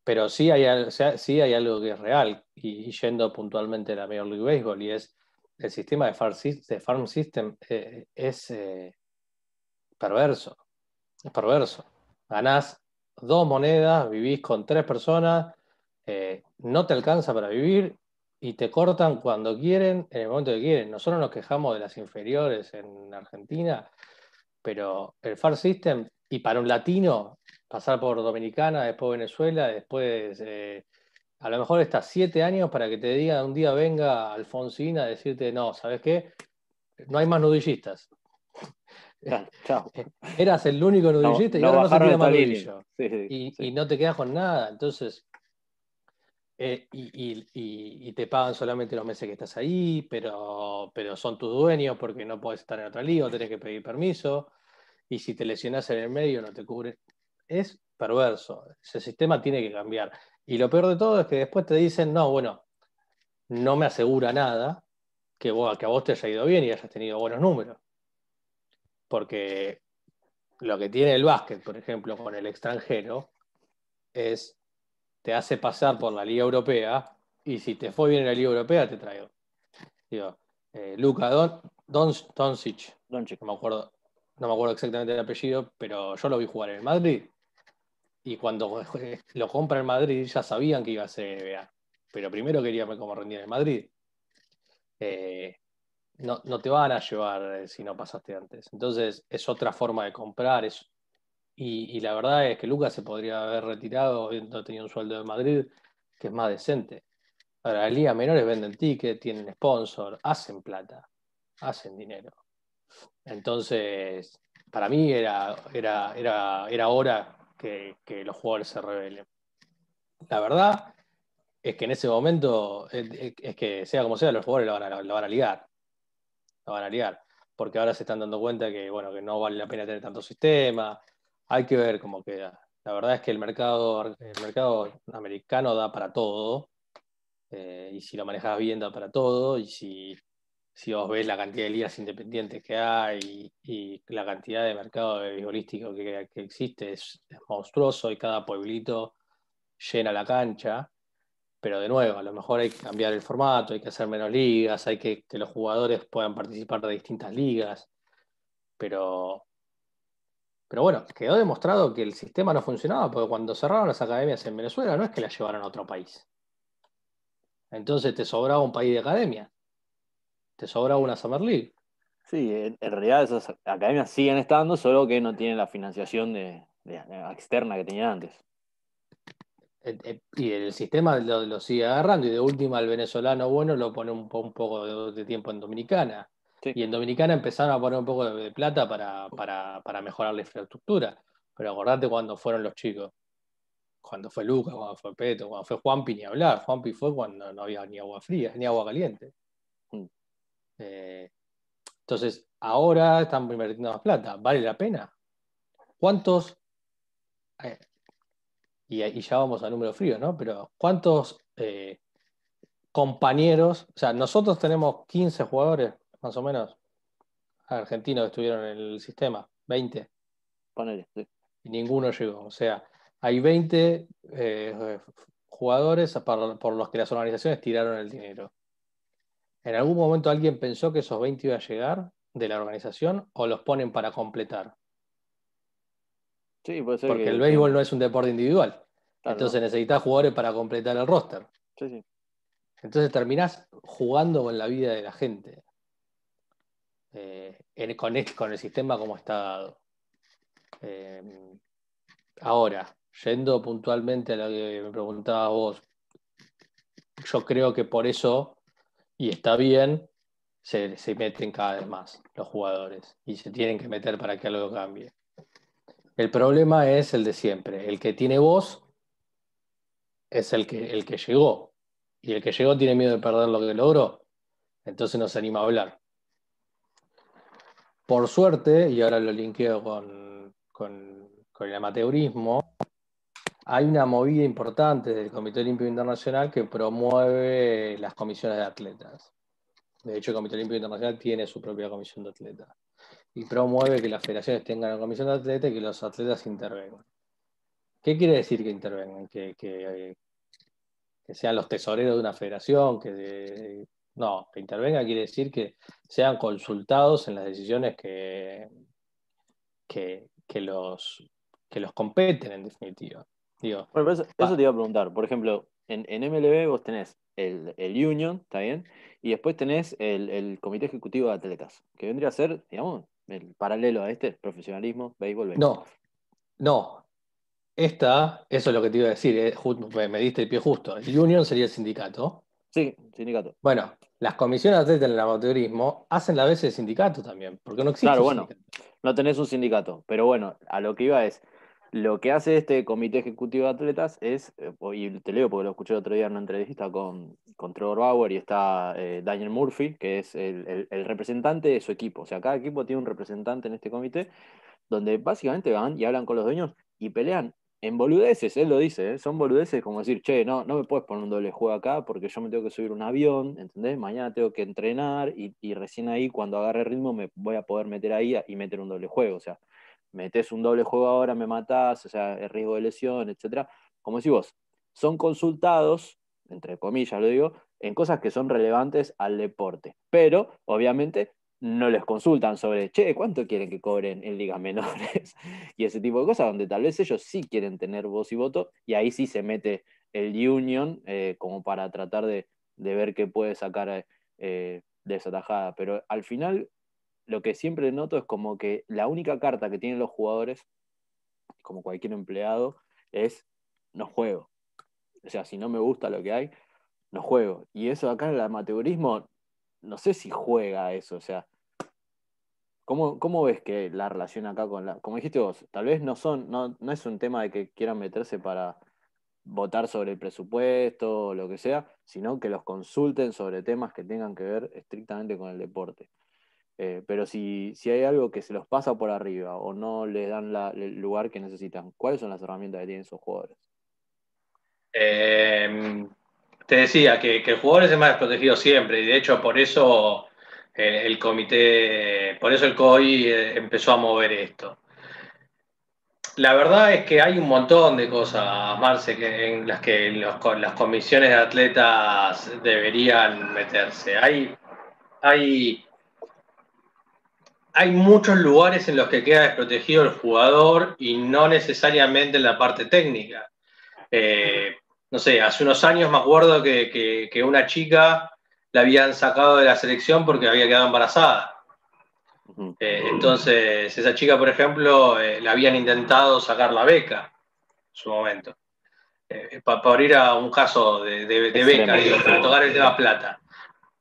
Pero sí hay, sí hay algo que es real, y, yendo puntualmente a la Major League Baseball, y es el sistema de Farm, System eh, es eh, perverso. Es perverso. Ganás dos monedas, vivís con tres personas, eh, no te alcanza para vivir y te cortan cuando quieren, en el momento que quieren. Nosotros nos quejamos de las inferiores en Argentina, pero el Farm System, y para un latino, pasar por Dominicana, después Venezuela, después a lo mejor estás siete años para que te diga un día venga Alfonsina a decirte, no, ¿sabes qué? No hay más nudillistas. Chao. Eras el único nudillista y ahora no se tira más nudillo. y, no te quedas con nada. Entonces, eh, y, te pagan solamente los meses que estás ahí, pero, pero son tus dueños porque no puedes estar en otra liga, tenés que pedir permiso. Y si te lesionas en el medio, no te cubre. Es perverso. Ese sistema tiene que cambiar. Y lo peor de todo es que después te dicen, no, bueno, no me asegura nada que, que a vos te haya ido bien y hayas tenido buenos números. Porque lo que tiene el básquet, por ejemplo, con el extranjero, es te hace pasar por la Liga Europea y si te fue bien en la Liga Europea, te traigo. Digo, eh, Luka Don, Doncic, no me acuerdo, no me acuerdo exactamente el apellido, pero yo lo vi jugar en el Madrid y cuando lo compra en Madrid ya sabían que iba a ser NBA. Pero primero quería ver cómo rendía en Madrid. Eh, no, te van a llevar eh, si no pasaste antes. Entonces es otra forma de comprar. y, la verdad es que Lucas se podría haber retirado no tenía un sueldo de Madrid que es más decente. Ahora, las ligas menores venden tickets, tienen sponsor, hacen plata, hacen dinero. Entonces, para mí era, era, era, era hora que, los jugadores se rebelen. La verdad es que en ese momento, es, que sea como sea, los jugadores lo van, a, lo van a ligar. Van a ligar. Porque ahora se están dando cuenta que, bueno, que no vale la pena tener tanto sistema. Hay que ver cómo queda. La verdad es que el mercado, el mercado americano da para todo. Eh, y si lo manejas bien, da para todo. Y si si vos ves la cantidad de ligas independientes que hay y, la cantidad de mercado beisbolístico que, que existe es, monstruoso y cada pueblito llena la cancha. Pero de nuevo, a lo mejor hay que cambiar el formato, hay que hacer menos ligas, hay que que los jugadores puedan participar de distintas ligas. Pero Pero bueno, quedó demostrado que el sistema no funcionaba, porque cuando cerraron las academias en Venezuela no es que las llevaran a otro país. Entonces te sobraba un país de academia. Te sobraba una Summer League. Sí, en, realidad esas academias siguen estando, solo que no tienen la financiación de, externa que tenían antes. Y el sistema lo, sigue agarrando, y de última el venezolano bueno lo pone un, poco de, tiempo en Dominicana. Y en Dominicana empezaron a poner un poco de, plata para, mejorar la infraestructura. Pero acordate cuando fueron los chicos. Cuando fue Lucas, cuando fue Peto, cuando fue Juanpi, ni hablar. Juanpi fue cuando no había ni agua fría, ni agua caliente. Mm. Eh, entonces, ahora están invirtiendo más plata. ¿Vale la pena? ¿Cuántos? Eh, y, ya vamos a número frío, ¿no? Pero ¿cuántos eh, compañeros? O sea, nosotros tenemos 15 jugadores más o menos, argentinos que estuvieron en el sistema, 20. Ponele, sí. Y ninguno llegó. O sea, hay 20 eh, jugadores por, los que las organizaciones tiraron el dinero. ¿En algún momento alguien pensó que esos 20 iban a llegar de la organización o los ponen para completar? Sí, puede ser. Porque el béisbol no es un deporte individual. Entonces necesitas jugadores para completar el roster. Sí, sí. Entonces terminás jugando con la vida de la gente. Eh, con, el sistema como está dado. Eh, ahora, yendo puntualmente a lo que me preguntabas vos, yo creo que por eso, y está bien, se, meten cada vez más los jugadores y se tienen que meter para que algo cambie. El problema es el de siempre. El que tiene voz es el que, el que llegó. Y el que llegó tiene miedo de perder lo que logró. Entonces no se anima a hablar. Por suerte, y ahora lo linkeo con, el amateurismo, hay una movida importante del Comité Olímpico Internacional que promueve las comisiones de atletas. De hecho, el Comité Olímpico Internacional tiene su propia comisión de atletas. Y promueve que las federaciones tengan una comisión de atletas y que los atletas intervengan. ¿Qué quiere decir que intervengan? Que, que, sean los tesoreros de una federación, que no, que intervenga quiere decir que sean consultados en las decisiones que, que, los, que los competen, en definitiva. Digo, bueno, eso, te iba a preguntar. Por ejemplo, en, MLB vos tenés el, Union, ¿está bien? Y después tenés el, Comité Ejecutivo de Atletas, que vendría a ser, digamos, el paralelo a este, profesionalismo, béisbol, béisbol. No, no. Esta, eso es lo que te iba a decir, eh, me diste el pie justo. El Union sería el sindicato. Sí, sindicato. Bueno, las comisiones de atletas en el amateurismo hacen la vez de sindicato también, porque no existe. Claro, bueno, no tenés un sindicato, pero bueno, a lo que iba es, lo que hace este comité ejecutivo de atletas es, eh, y te leo porque lo escuché otro día en una entrevista con, con Trevor Bauer y está eh, Daniel Murphy, que es el, representante de su equipo. O sea, cada equipo tiene un representante en este comité, donde básicamente van y hablan con los dueños y pelean en boludeces, él lo dice, ¿eh? son boludeces como decir, che, no, no me puedes poner un doble juego acá porque yo me tengo que subir un avión, ¿entendés? Mañana tengo que entrenar y, recién ahí cuando agarre ritmo me voy a poder meter ahí y meter un doble juego. O sea, metes un doble juego ahora, me matás, o sea, el riesgo de lesión, etc. Como decís vos, son consultados, entre comillas lo digo, en cosas que son relevantes al deporte. Pero, obviamente, no les consultan sobre, che, ¿cuánto quieren que cobren en ligas menores? y ese tipo de cosas, donde tal vez ellos sí quieren tener voz y voto, y ahí sí se mete el union eh, como para tratar de, ver qué puede sacar eh, de esa tajada. Pero al final, lo que siempre noto es como que la única carta que tienen los jugadores, como cualquier empleado, es no juego. O sea, si no me gusta lo que hay, no juego. Y eso acá en el amateurismo, no sé si juega eso. O sea, ¿Cómo, ves que la relación acá con la. Como dijiste vos, tal vez no son, no, no es un tema de que quieran meterse para votar sobre el presupuesto o lo que sea, sino que los consulten sobre temas que tengan que ver estrictamente con el deporte. Eh, pero si, si, hay algo que se los pasa por arriba o no les dan el lugar que necesitan, ¿cuáles son las herramientas que tienen esos jugadores? Em, te decía que, que, el jugador es el más desprotegido siempre y de hecho por eso el comité, por eso el COI eh, empezó a mover esto. La verdad es que hay un montón de cosas, Marce, que, en las que las comisiones de atletas deberían meterse. Hay, hay, hay muchos lugares en los que queda desprotegido el jugador y no necesariamente en la parte técnica. Eh, no sé, hace unos años me acuerdo que, una chica la habían sacado de la selección porque había quedado embarazada. Eh, entonces, esa chica, por ejemplo, le habían intentado sacar la beca en su momento. para ir a un caso de, beca, para tocar el tema plata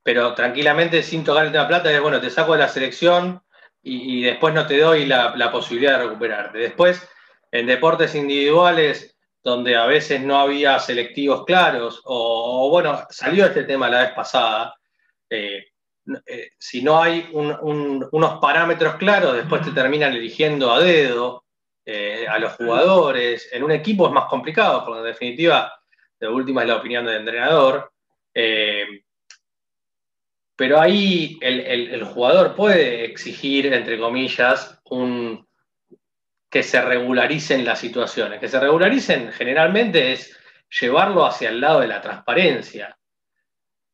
pero tranquilamente sin tocar el tema plata, es bueno, te saco de la selección y, después no te doy la, posibilidad de recuperarte. Después, en deportes individuales, donde a veces no había selectivos claros, o, bueno, salió este tema la vez pasada, eh, eh, si no hay unos parámetros claros, después te terminan eligiendo a dedo eh, a los jugadores. En un equipo es más complicado, porque en definitiva, de última es la opinión del entrenador pero ahí el, jugador puede exigir, entre comillas, que se regularicen las situaciones. Que se regularicen generalmente es llevarlo hacia el lado de la transparencia.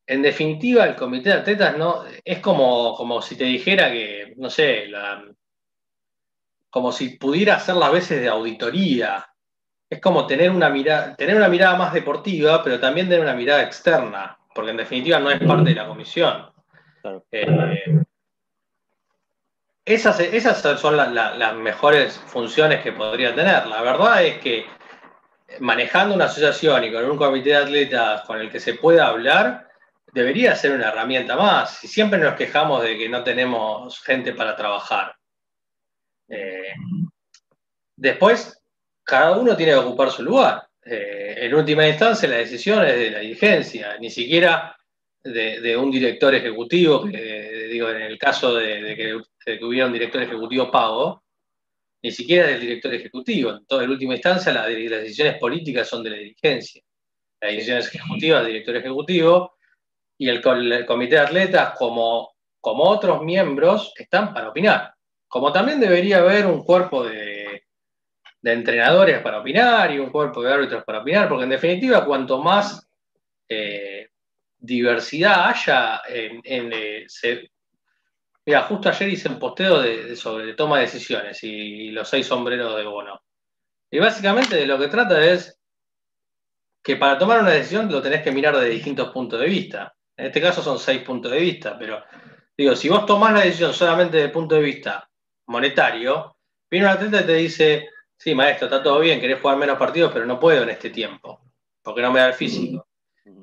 En definitiva, el comité de atletas no, es como, como si te dijera que, no sé, como si pudiera hacer las veces de auditoría. Es como tener una, tener una mirada más deportiva, pero también tener una mirada externa, porque en definitiva no es parte de la comisión. Eh, esas, esas son las mejores funciones que podría tener. La verdad es que manejando una asociación y con un comité de atletas con el que se pueda hablar, debería ser una herramienta más. Y siempre nos quejamos de que no tenemos gente para trabajar. Eh, después, cada uno tiene que ocupar su lugar. Eh, en última instancia, la decisión es de la dirigencia. Ni siquiera de, un director ejecutivo, que, digo, en el caso de, que, hubiera un director ejecutivo pago, ni siquiera del director ejecutivo. En toda última instancia, las decisiones políticas son de la dirigencia. Las decisiones ejecutivas del director ejecutivo y el, comité de atletas, como, como otros miembros, están para opinar. Como también debería haber un cuerpo de, entrenadores para opinar y un cuerpo de árbitros para opinar, porque en definitiva, cuanto más eh, diversidad haya en... Eh, mira, justo ayer hice un posteo de, sobre toma de decisiones y, los seis sombreros de Bono. Y básicamente de lo que trata es que para tomar una decisión lo tenés que mirar de distintos puntos de vista. En este caso son seis puntos de vista, pero digo, si vos tomás la decisión solamente desde el punto de vista monetario, viene un atleta y te dice, sí, maestro, está todo bien, querés jugar menos partidos, pero no puedo en este tiempo, porque no me da el físico.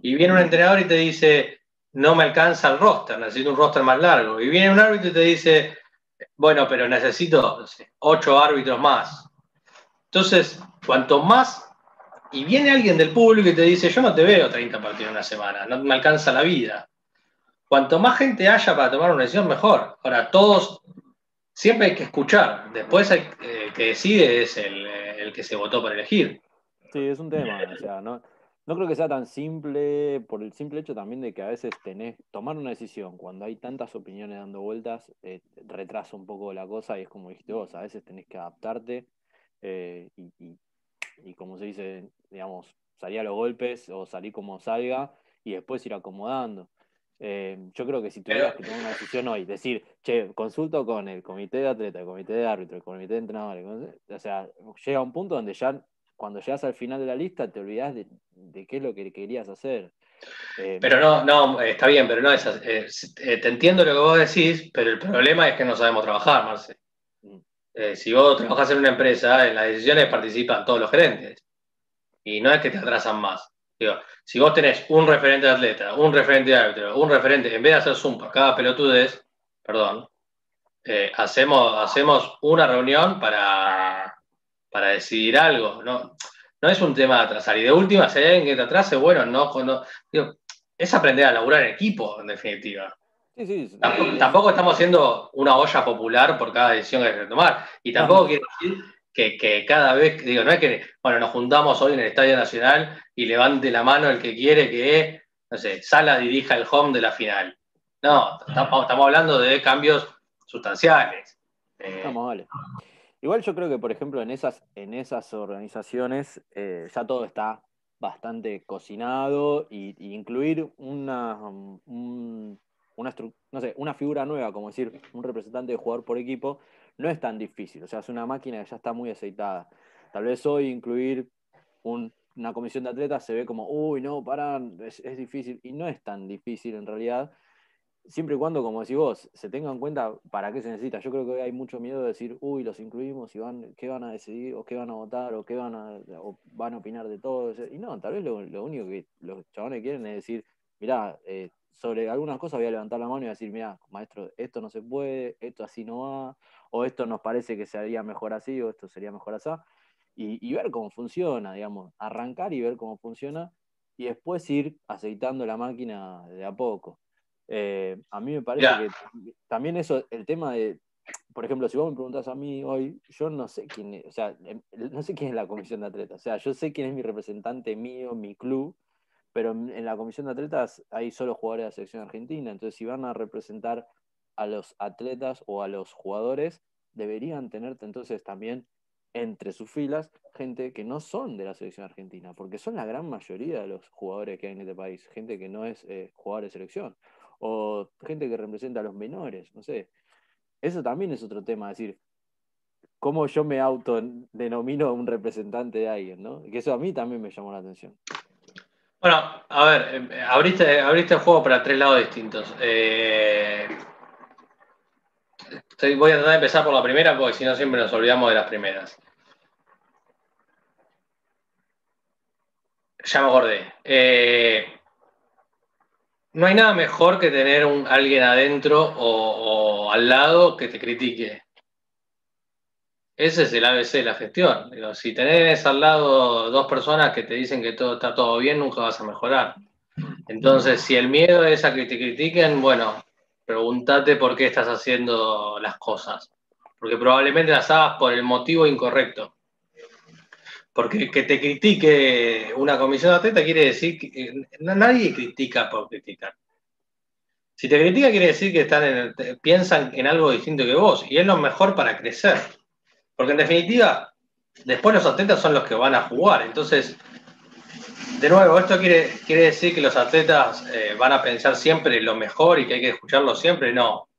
Y viene un entrenador y te dice, no me alcanza el roster, necesito un roster más largo. Y viene un árbitro y te dice, bueno, pero necesito ocho árbitros más. Entonces, cuanto más, y viene alguien del público y te dice, yo no te veo 30 partidos en una semana, no me alcanza la vida. Cuanto más gente haya para tomar una decisión, mejor. Ahora, todos, siempre hay que escuchar. Después el que decide es el, el que se votó para elegir. Sí, es un tema. O sea, ¿no? No creo que sea tan simple por el simple hecho también de que a veces tenés, tomar una decisión cuando hay tantas opiniones dando vueltas, eh, retrasa un poco la cosa y es como dijiste vos, a veces tenés que adaptarte eh, y, como se dice, digamos, salir a los golpes o salir como salga y después ir acomodando. Eh, yo creo que si tuvieras que tomar una decisión hoy, decir, che, consulto con el comité de atleta, el comité de árbitro, el comité de entrenadores, o sea, llega un punto donde ya cuando llegas al final de la lista te olvidas de, qué es lo que querías hacer. Eh, pero no, no, está bien, pero no es eh, eh, te entiendo lo que vos decís, pero el problema es que no sabemos trabajar, Marce. Mm. si vos trabajas en una empresa, en las decisiones participan todos los gerentes. Y no es que te atrasan más. Digo, si vos tenés un referente de atleta, un referente de árbitro, un referente, en vez de hacer Zoom por cada pelotudez, perdón, hacemos, hacemos una reunión para para decidir algo. No, no es un tema de atrasar. Y de última, si hay alguien que te atrase, bueno, no, es aprender a laburar en equipo, en definitiva. tampoco, estamos haciendo una olla popular por cada decisión que hay que tomar. Y tampoco quiero decir que, cada vez, digo, no es que, bueno, nos juntamos hoy en el Estadio Nacional y levante la mano el que quiere que, no sé, Sala dirija el home de la final. No, estamos, hablando de cambios sustanciales. Vamos, vale. Igual yo creo que, por ejemplo, en esas, en esas organizaciones eh, ya todo está bastante cocinado y, incluir una, un, una, figura nueva, como decir un representante de jugador por equipo, no es tan difícil. O sea, es una máquina que ya está muy aceitada. Tal vez hoy incluir una comisión de atletas se ve como, uy, no, paran, es, es, difícil. Y no es tan difícil en realidad, siempre y cuando, como decís vos, se tenga en cuenta para qué se necesita. Yo creo que hay mucho miedo de decir, uy, los incluimos y van, qué van a decidir, o qué van a votar, o qué van a, o van a opinar de todo. Y no, tal vez lo, único que los chavales quieren es decir, mirá, eh, sobre algunas cosas voy a levantar la mano y decir, mira, maestro, esto no se puede, esto así no va, o esto nos parece que sería mejor así, o esto sería mejor así, y, ver cómo funciona, digamos, arrancar y ver cómo funciona, y después ir aceitando la máquina de a poco. Eh, a mí me parece que también eso, el tema de, por ejemplo, si vos me preguntás a mí hoy, yo no sé quién es, o sea, em, no sé quién es la comisión de atletas, o sea, yo sé quién es mi representante mío, mi club, pero en la comisión de atletas hay solo jugadores de la selección argentina, entonces si van a representar a los atletas o a los jugadores, deberían tener entonces también entre sus filas gente que no son de la selección argentina, porque son la gran mayoría de los jugadores que hay en este país, gente que no es eh, jugador de selección, o gente que representa a los menores, no sé. Eso también es otro tema, es decir, cómo yo me autodenomino un representante de alguien, ¿no? Que eso a mí también me llamó la atención. Bueno, a ver, eh, abriste, abriste el juego para tres lados distintos. Eh, voy a tratar de empezar por la primera porque si no siempre nos olvidamos de las primeras. Ya me acordé. Eh, no hay nada mejor que tener un, alguien adentro o al lado que te critique. Ese es el ABC de la gestión. si tenés al lado dos personas que te dicen que todo está todo bien, nunca vas a mejorar. Entonces, si el miedo es a que te critiquen, bueno, pregúntate por qué estás haciendo las cosas. Porque probablemente las hagas por el motivo incorrecto. Porque que te critique una comisión de atleta quiere decir que nadie critica por criticar. Si te critica quiere decir que están piensan en algo distinto que vos y es lo mejor para crecer. Porque en definitiva, después los atletas son los que van a jugar. Entonces, de nuevo, esto quiere, quiere decir que los atletas eh, van a pensar siempre lo mejor y que hay que escucharlo siempre. No.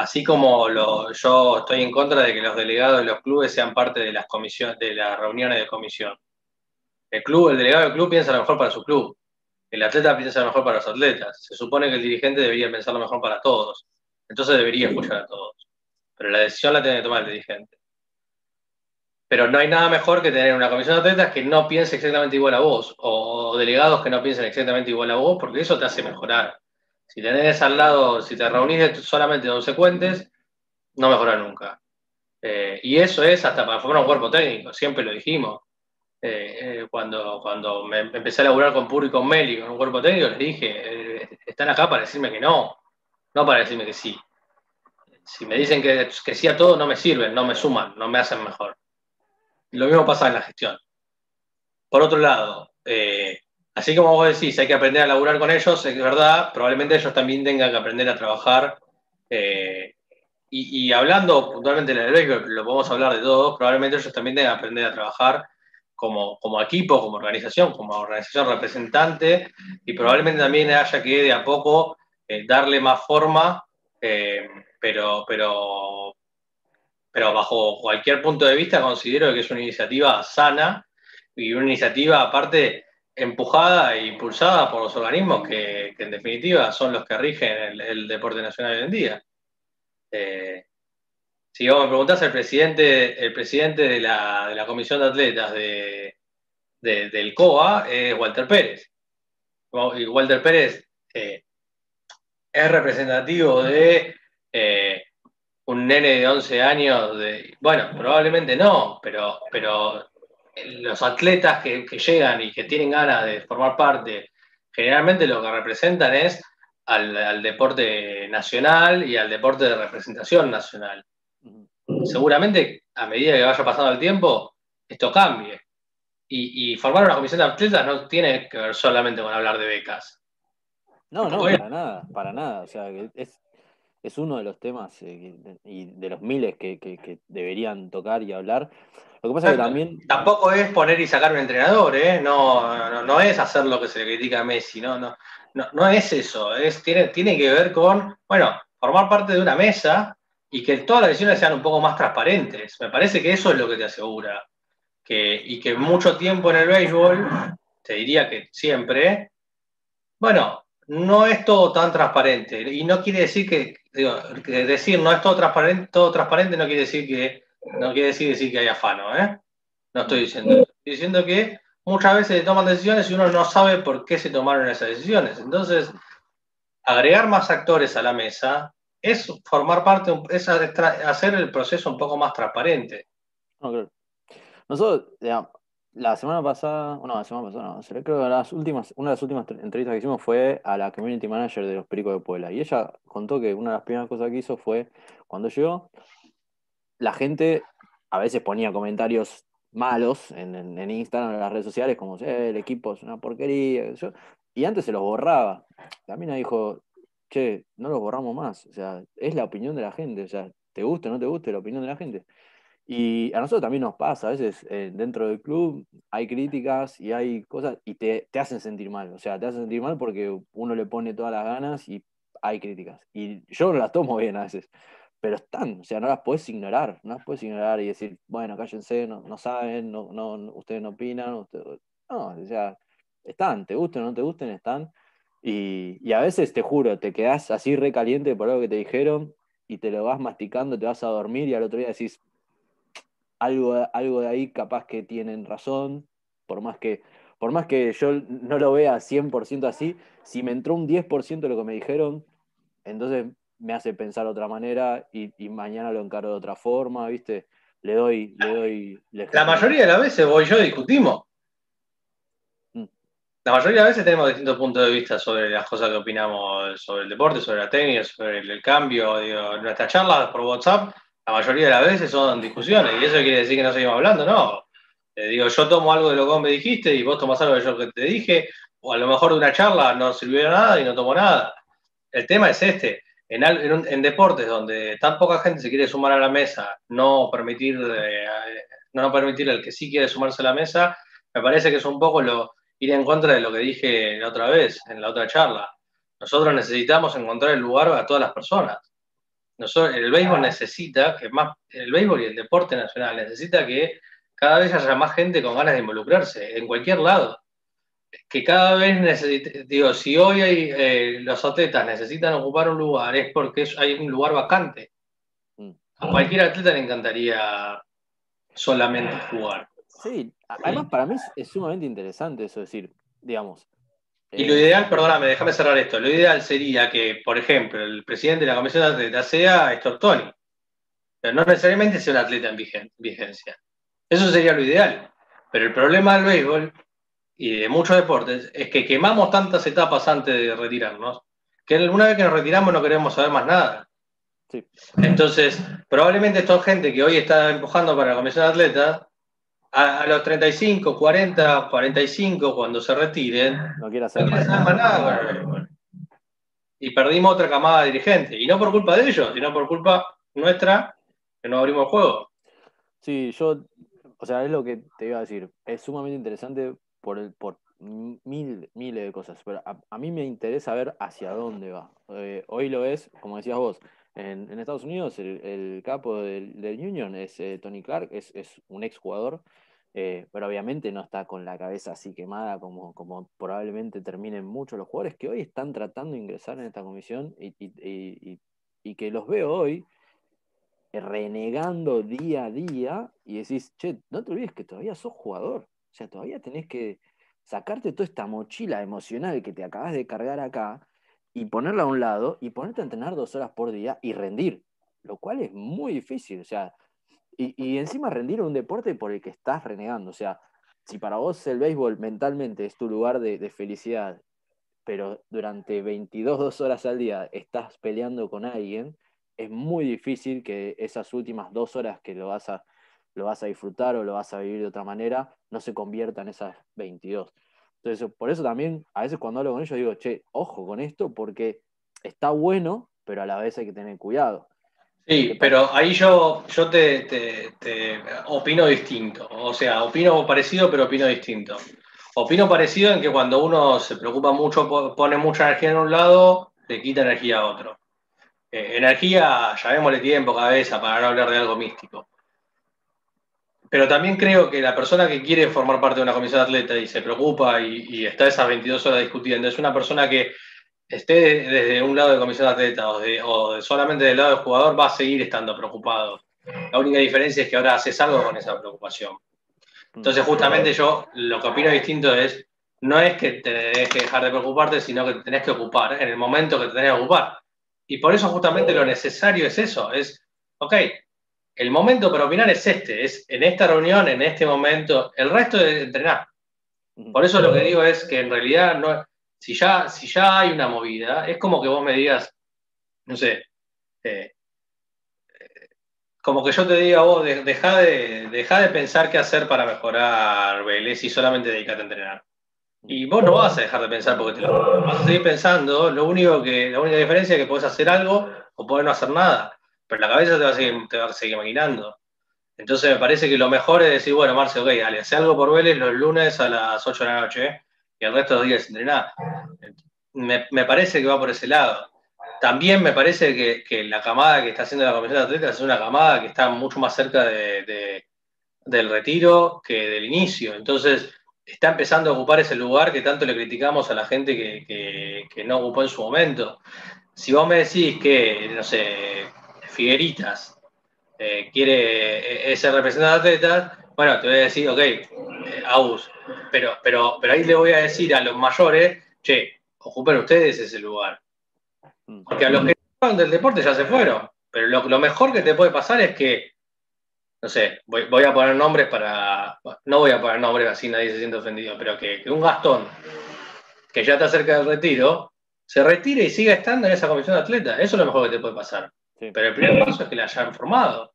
Así como yo estoy en contra de que los delegados de los clubes sean parte de las comisiones, de las reuniones de comisión. El club, el delegado del club piensa lo mejor para su club. El atleta piensa lo mejor para los atletas. Se supone que el dirigente debería pensar lo mejor para todos. Entonces debería escuchar a todos. Pero la decisión la tiene que tomar el dirigente. Pero no hay nada mejor que tener una comisión de atletas que no piense exactamente igual a vos, o delegados que no piensen exactamente igual a vos, porque eso te hace mejorar. Si tenés al lado, si te reunís solamente consecuentes, no mejoras nunca. Eh, y eso es hasta para formar un cuerpo técnico, siempre lo dijimos. Eh, eh, cuando, cuando me empecé a laburar con Puri y con Meli, con un cuerpo técnico, les dije, están acá para decirme que no, no para decirme que sí. Si me dicen que, que sí a todo, no me sirven, no me suman, no me hacen mejor. Lo mismo pasa en la gestión. Por otro lado, eh, así como vos decís, hay que aprender a laburar con ellos, es verdad, probablemente ellos también tengan que aprender a trabajar. Eh, y, hablando puntualmente del béisbol, lo podemos hablar de todos, probablemente ellos también tengan que aprender a trabajar como, como equipo, como organización, como organización representante, y probablemente también haya que de a poco eh, darle más forma, pero, pero pero bajo cualquier punto de vista considero que es una iniciativa sana y una iniciativa aparte empujada e impulsada por los organismos que, en definitiva son los que rigen el, deporte nacional hoy en día. Eh, si vos me preguntás, el presidente, el presidente de, la, Comisión de Atletas de, del COA es Walter Pérez. Y Walter Pérez eh, es representativo de eh, un nene de 11 años, de, bueno, probablemente no, pero, pero los atletas que, llegan y que tienen ganas de formar parte, generalmente lo que representan es al, deporte nacional y al deporte de representación nacional. Seguramente a medida que vaya pasando el tiempo, esto cambie. Y, formar una comisión de atletas no tiene que ver solamente con hablar de becas. No, no, para nada, para nada. O sea, es, es uno de los temas eh, y de los miles que, deberían tocar y hablar. Lo que pasa es que también. Tampoco es poner y sacar un entrenador, ¿eh? No, no, es hacer lo que se le critica a Messi, no, no, no, es eso. Es, tiene, tiene que ver con, bueno, formar parte de una mesa y que todas las decisiones sean un poco más transparentes. Me parece que eso es lo que te asegura. Que, y que mucho tiempo en el béisbol, te diría que siempre, bueno, no es todo tan transparente. Y no quiere decir que, digo, decir no es todo transparente, todo transparente no quiere decir que no quiere decir, decir que hay afano, ¿eh? No estoy diciendo. Estoy diciendo que muchas veces se toman decisiones y uno no sabe por qué se tomaron esas decisiones. Entonces, agregar más actores a la mesa es formar parte, es hacer el proceso un poco más transparente. Nosotros, la semana pasada, no, la semana pasada, no, creo que las últimas, una de las últimas entrevistas que hicimos fue a la community manager de los Pericos de Puebla. Y ella contó que una de las primeras cosas que hizo fue, cuando llegó, la gente a veces ponía comentarios malos en, en, Instagram, en las redes sociales, como el equipo es una porquería, y antes se los borraba. La mina dijo, che, no los borramos más. O sea, es la opinión de la gente. O sea, te guste o no te guste la opinión de la gente. Y a nosotros también nos pasa, a veces eh, dentro del club hay críticas y hay cosas y te, te, hacen sentir mal. O sea, te hacen sentir mal porque uno le pone todas las ganas y hay críticas. Y yo las tomo bien a veces, pero están, o sea, no las puedes ignorar, no las puedes ignorar y decir, bueno, cállense, no, saben, no, ustedes no opinan. no, o sea, están, te gusten o no te gusten, están. Y, a veces te juro, te quedas así recaliente por algo que te dijeron y te lo vas masticando, te vas a dormir y al otro día decís, algo, algo de ahí capaz que tienen razón, por más que, por más que yo no lo vea 100% así, si me entró un 10% de lo que me dijeron, entonces me hace pensar de otra manera y, mañana lo encaro de otra forma, ¿viste? Le doy, le doy. La mayoría de las veces vos y yo discutimos la mayoría de veces tenemos distintos puntos de vista sobre las cosas que opinamos sobre el deporte, sobre la técnica, sobre el, cambio. Digo, nuestras charlas por WhatsApp, la mayoría de las veces son discusiones. Y eso quiere decir que no seguimos hablando, no. Eh, digo, yo tomo algo de lo que vos me dijiste y vos tomás algo de lo que te dije, o a lo mejor de una charla no sirvió nada y no tomo nada. El tema es este. En, en, deportes donde tan poca gente se quiere sumar a la mesa, no permitir, eh, no permitir al que sí quiere sumarse a la mesa, me parece que es un poco lo, ir en contra de lo que dije la otra vez, en la otra charla. Nosotros necesitamos encontrar el lugar a todas las personas. Nosotros, el béisbol necesita, que más, el béisbol y el deporte nacional necesita que cada vez haya más gente con ganas de involucrarse, en cualquier lado. Que cada vez necesite, digo, si hoy hay, eh, los atletas necesitan ocupar un lugar, es porque hay un lugar vacante. Mm. A cualquier atleta le encantaría solamente jugar. Sí, además para mí es, sumamente interesante eso, decir, digamos. Y lo eh, ideal, perdóname, déjame cerrar esto, lo ideal sería que, por ejemplo, el presidente de la comisión de atleta sea Héctor Tony, pero no necesariamente sea un atleta en vigencia. Eso sería lo ideal. Pero el problema del béisbol y de muchos deportes es que quemamos tantas etapas antes de retirarnos que una vez que nos retiramos no queremos saber más nada. Entonces, probablemente esta gente que hoy está empujando para la comisión de atletas a, los 35, 40, 45, cuando se retiren, no quiero hacer más nada. y perdimos otra camada de dirigentes. Y no por culpa de ellos, sino por culpa nuestra, que no abrimos el juego. Sí, yo, o sea, es lo que te iba a decir. Es sumamente interesante por, el, por mil, miles de cosas, pero a, mí me interesa ver hacia dónde va. Eh, hoy lo es, como decías vos, en, Estados Unidos el, capo del, Union es eh, Tony Clark, es, un ex jugador, eh, pero obviamente no está con la cabeza así quemada como, como probablemente terminen muchos los jugadores que hoy están tratando de ingresar en esta comisión y, que los veo hoy renegando día a día y decís, che, no te olvides que todavía sos jugador, o sea, todavía tenés que sacarte toda esta mochila emocional que te acabas de cargar acá y ponerla a un lado y ponerte a entrenar dos horas por día y rendir, lo cual es muy difícil, o sea, y, encima rendir un deporte por el que estás renegando, o sea, si para vos el béisbol mentalmente es tu lugar de, felicidad, pero durante 22 horas al día estás peleando con alguien, es muy difícil que esas últimas dos horas que lo vas a, lo vas a disfrutar o lo vas a vivir de otra manera no se conviertan en esas 22. Entonces, por eso también, a veces cuando hablo con ellos digo, che, ojo con esto, porque está bueno, pero a la vez hay que tener cuidado. Sí, pero ahí yo, yo te, opino distinto. O sea, opino parecido, pero opino distinto. Opino parecido en que cuando uno se preocupa mucho, pone mucha energía en un lado, le quita energía a otro. Eh, energía, llamémosle tiempo, cabeza, para no hablar de algo místico. Pero también creo que la persona que quiere formar parte de una comisión de atleta y se preocupa y, y está esas 22 horas discutiendo, es una persona que esté desde un lado de comisión de atleta o, solamente del lado del jugador, va a seguir estando preocupado. La única diferencia es que ahora haces algo con esa preocupación. Entonces, justamente yo lo que opino distinto es, no es que tenés que dejar de preocuparte, sino que te tenés que ocupar en el momento que te tenés que ocupar. Y por eso justamente lo necesario es eso, es, ok, el momento para opinar es este, es en esta reunión, en este momento, el resto de entrenar. Por eso lo que digo es que en realidad no, si ya, si ya hay una movida, es como que vos me digas, no sé, eh, como que yo te diga vos, deja de, de pensar qué hacer para mejorar Vélez y solamente dedicate a entrenar. Y vos no vas a dejar de pensar porque te lo vas a seguir pensando, lo único que, la única diferencia es que podés hacer algo o podés no hacer nada, pero la cabeza te va a seguir, va maquinando. Entonces me parece que lo mejor es decir, bueno, Marce, ok, dale, hace algo por Vélez los lunes a las 8 de la noche, y el resto de los días entrenar. Me, me parece que va por ese lado. También me parece que, la camada que está haciendo la Comisión de Atletas es una camada que está mucho más cerca de, del retiro que del inicio. Entonces, está empezando a ocupar ese lugar que tanto le criticamos a la gente que, no ocupó en su momento. Si vos me decís que, no sé, Figueritas eh, quiere ese representante de atletas, bueno, te voy a decir, ok, eh, Aus, pero, pero, pero ahí le voy a decir a los mayores, che, ocupen ustedes ese lugar. Mm. Porque a los que no del deporte ya se fueron. Pero lo, mejor que te puede pasar es que, no sé, voy, a poner nombres para. No voy a poner nombres así, nadie se siente ofendido, pero que, un Gastón, que ya está cerca del retiro, se retire y siga estando en esa comisión de atletas. Eso es lo mejor que te puede pasar. Pero el primer paso es que la hayan formado.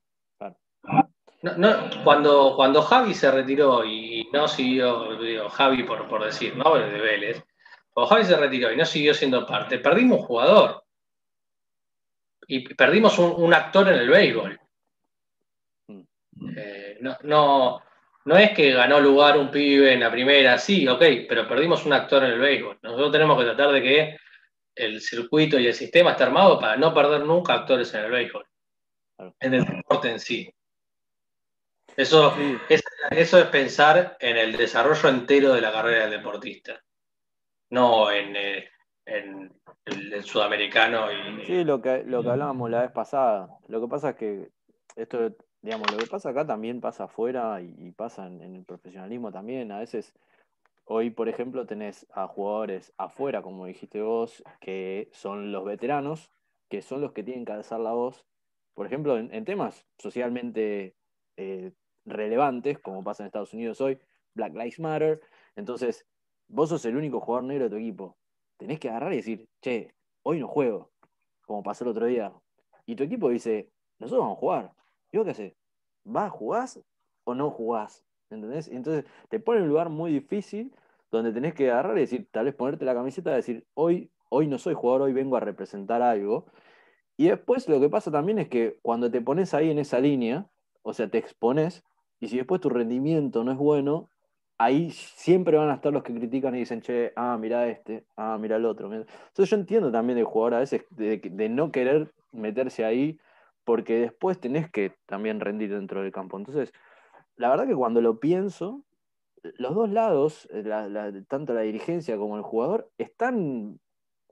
No, cuando, cuando Javi se retiró y no siguió, digo, Javi por, por decir, ¿no? De Vélez, cuando Javi se retiró y no siguió siendo parte, perdimos un jugador. Y perdimos un, actor en el béisbol. Mm. Eh, no, no, no es que ganó lugar un pibe en la primera, sí, ok, pero perdimos un actor en el béisbol. Nosotros tenemos que tratar de que el circuito y el sistema esté armado para no perder nunca actores en el béisbol. En el deporte en sí. Eso, es, eso es pensar en el desarrollo entero de la carrera del deportista, no en, eh, el, sudamericano. Y, sí, lo que, lo que hablábamos la vez pasada. Lo que pasa es que esto, digamos, lo que pasa acá también pasa afuera y, pasa en, el profesionalismo también. A veces, hoy, por ejemplo, tenés a jugadores afuera, como dijiste vos, que son los veteranos, que son los que tienen que alzar la voz. Por ejemplo, en, temas socialmente eh, relevantes, como pasa en Estados Unidos hoy, Black Lives Matter. Entonces, vos sos el único jugador negro de tu equipo. Tenés que agarrar y decir, che, hoy no juego, como pasó el otro día. Y tu equipo dice, nosotros vamos a jugar. ¿Y vos qué haces? ¿Vas, jugás o no jugás? ¿Entendés? Entonces te pone en un lugar muy difícil donde tenés que agarrar y decir, tal vez ponerte la camiseta y decir, hoy, hoy no soy jugador, hoy vengo a representar algo. Y después lo que pasa también es que cuando te pones ahí en esa línea, o sea, te expones, y si después tu rendimiento no es bueno, ahí siempre van a estar los que critican y dicen, che, ah, mira este, ah, mira el otro. Entonces yo entiendo también del jugador a veces de, no querer meterse ahí, porque después tenés que también rendir dentro del campo. Entonces, la verdad que cuando lo pienso, los dos lados, tanto la dirigencia como el jugador, están